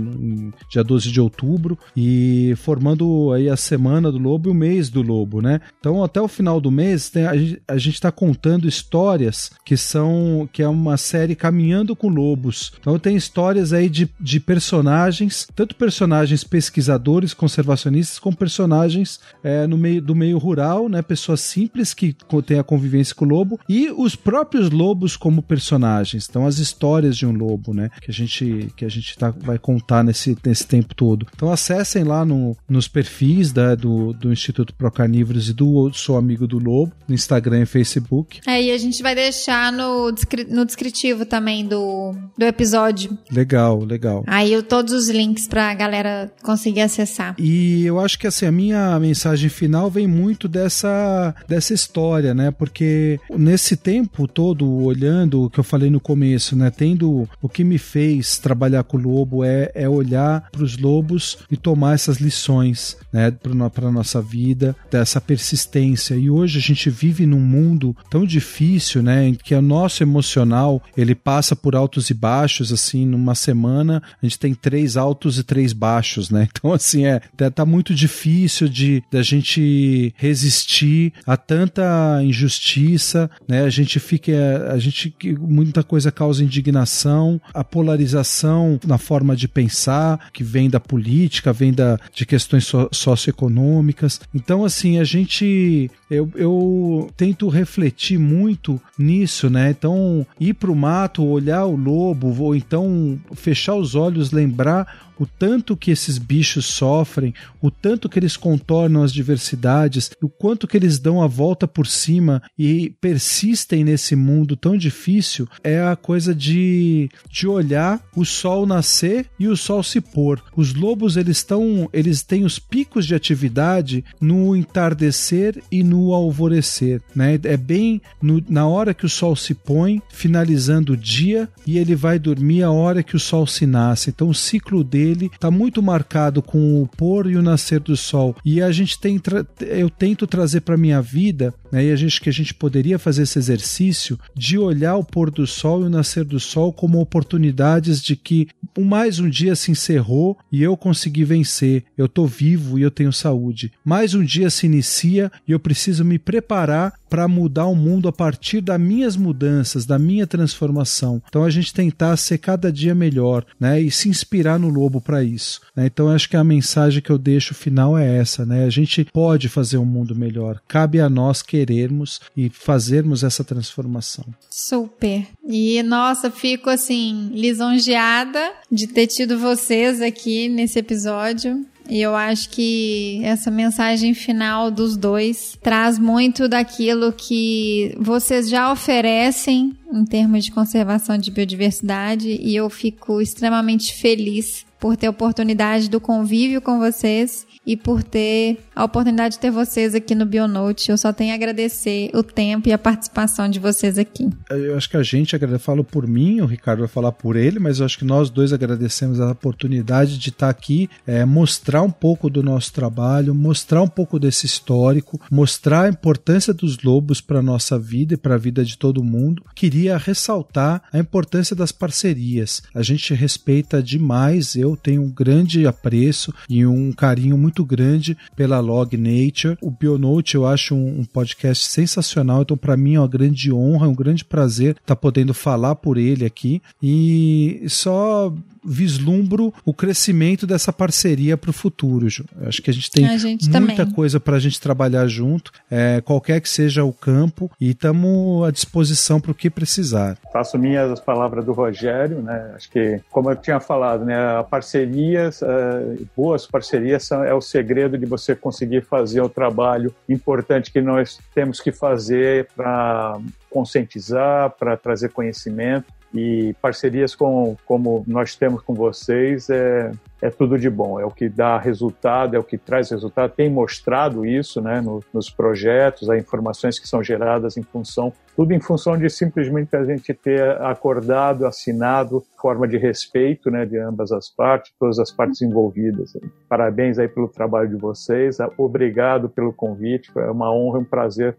dia 12 de outubro, e formando aí a Semana do Lobo e o mês do lobo, né? Então, até o final do mês, tem, a gente está contando histórias que são que é uma série caminhando com lobos. Então, tem histórias aí de, de personagens, tanto personagens pesquisadores, conservacionistas, como personagens é, no meio do meio rural, né? Pessoas simples que têm a convivência com o lobo e os próprios lobos como personagens. Então, as histórias de um lobo, né? Que a gente que a gente tá, vai contar nesse, nesse tempo todo. Então, acessem lá no, nos perfis da, do, do Instituto Pro Carnívoros e do Sou Amigo do Lobo, no Instagram e Facebook. É, e a gente vai deixar no, no descritivo também do, do episódio. Legal, legal. Aí eu, todos os links pra galera conseguir acessar. E eu acho que assim, a minha mensagem final vem muito dessa, dessa história, né? Porque nesse tempo todo, olhando o que eu falei no começo, né? Tendo o que me fez trabalhar com o lobo é, é olhar para os lobos e tomar essas lições, né? Para nossa vida, dessa persistência. E hoje a gente vive num mundo tão difícil, né, em que o nosso emocional, ele passa por altos e baixos, assim, numa semana a gente tem três altos e três baixos, né? Então, assim, é, tá, tá muito difícil de da gente resistir a tanta injustiça, né? A gente fica, a gente, muita coisa causa indignação, a polarização na forma de pensar, que vem da política, vem da, de questões so, socioeconômicas, então, assim, a gente. Eu, eu tento refletir muito nisso, né? Então, ir para o mato, olhar o lobo, ou então fechar os olhos, lembrar o tanto que esses bichos sofrem, o tanto que eles contornam as diversidades, o quanto que eles dão a volta por cima e persistem nesse mundo tão difícil, é a coisa de, de olhar o sol nascer e o sol se pôr. Os lobos eles estão, eles têm os picos de atividade no entardecer e no alvorecer, né? É bem no, na hora que o sol se põe, finalizando o dia, e ele vai dormir a hora que o sol se nasce. Então o ciclo dele dele está muito marcado com o pôr e o nascer do sol. E a gente tem eu tento trazer para minha vida, né, e a gente que a gente poderia fazer esse exercício de olhar o pôr do sol e o nascer do sol como oportunidades de que mais um dia se encerrou e eu consegui vencer. Eu estou vivo e eu tenho saúde. Mais um dia se inicia e eu preciso me preparar para mudar o mundo a partir das minhas mudanças, da minha transformação. Então a gente tentar ser cada dia melhor, né, e se inspirar no lobo para isso. Né? Então acho que a mensagem que eu deixo final é essa, né? A gente pode fazer um mundo melhor. Cabe a nós querermos e fazermos essa transformação. Super. E nossa, fico assim lisonjeada de ter tido vocês aqui nesse episódio. E eu acho que essa mensagem final dos dois traz muito daquilo que vocês já oferecem em termos de conservação de biodiversidade e eu fico extremamente feliz por ter a oportunidade do convívio com vocês e por ter a oportunidade de ter vocês aqui no Bionote. Eu só tenho a agradecer o tempo e a participação de vocês aqui. Eu acho que a gente agradece, falo por mim, o Ricardo vai falar por ele, mas eu acho que nós dois agradecemos a oportunidade de estar aqui, é, mostrar um pouco do nosso trabalho, mostrar um pouco desse histórico, mostrar a importância dos lobos para a nossa vida e para a vida de todo mundo. Queria ressaltar a importância das parcerias. A gente respeita demais, eu tenho um grande apreço e um carinho muito muito grande pela Log Nature. O Bionote eu acho um, um podcast sensacional, então para mim é uma grande honra, é um grande prazer estar tá podendo falar por ele aqui e só vislumbro o crescimento dessa parceria para o futuro. Ju. Acho que a gente tem a gente muita também. coisa para a gente trabalhar junto, é, qualquer que seja o campo, e estamos à disposição para o que precisar. Faço minhas as palavras do Rogério, né? Acho que, como eu tinha falado, né, parcerias, uh, boas parcerias são, é o segredo de você conseguir fazer o trabalho importante que nós temos que fazer para conscientizar, para trazer conhecimento e parcerias com, como nós temos com vocês é, é tudo de bom, é o que dá resultado, é o que traz resultado, tem mostrado isso né, no, nos projetos, as informações que são geradas em função, tudo em função de simplesmente a gente ter acordado, assinado, forma de respeito né, de ambas as partes, todas as partes envolvidas. Parabéns aí pelo trabalho de vocês, obrigado pelo convite, é uma honra, um prazer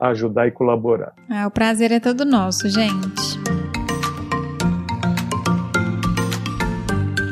ajudar e colaborar. Ah, o prazer é todo nosso, gente.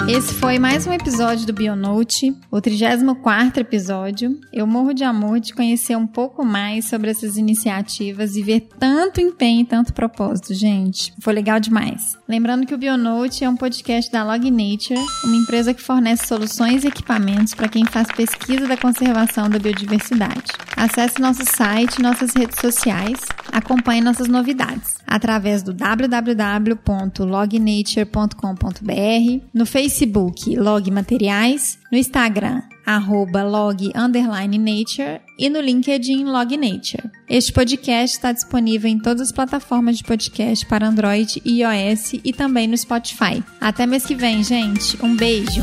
Esse foi mais um episódio do Bionote, o 34 episódio. Eu morro de amor de conhecer um pouco mais sobre essas iniciativas e ver tanto empenho e tanto propósito, gente. Foi legal demais. Lembrando que o Bionote é um podcast da Log Nature, uma empresa que fornece soluções e equipamentos para quem faz pesquisa da conservação da biodiversidade. Acesse nosso site nossas redes sociais, acompanhe nossas novidades através do www.lognature.com.br, no Facebook Log Materiais, no Instagram arroba log underline nature e no LinkedIn Log Nature. Este podcast está disponível em todas as plataformas de podcast para Android e iOS e também no Spotify. Até mês que vem, gente. Um beijo!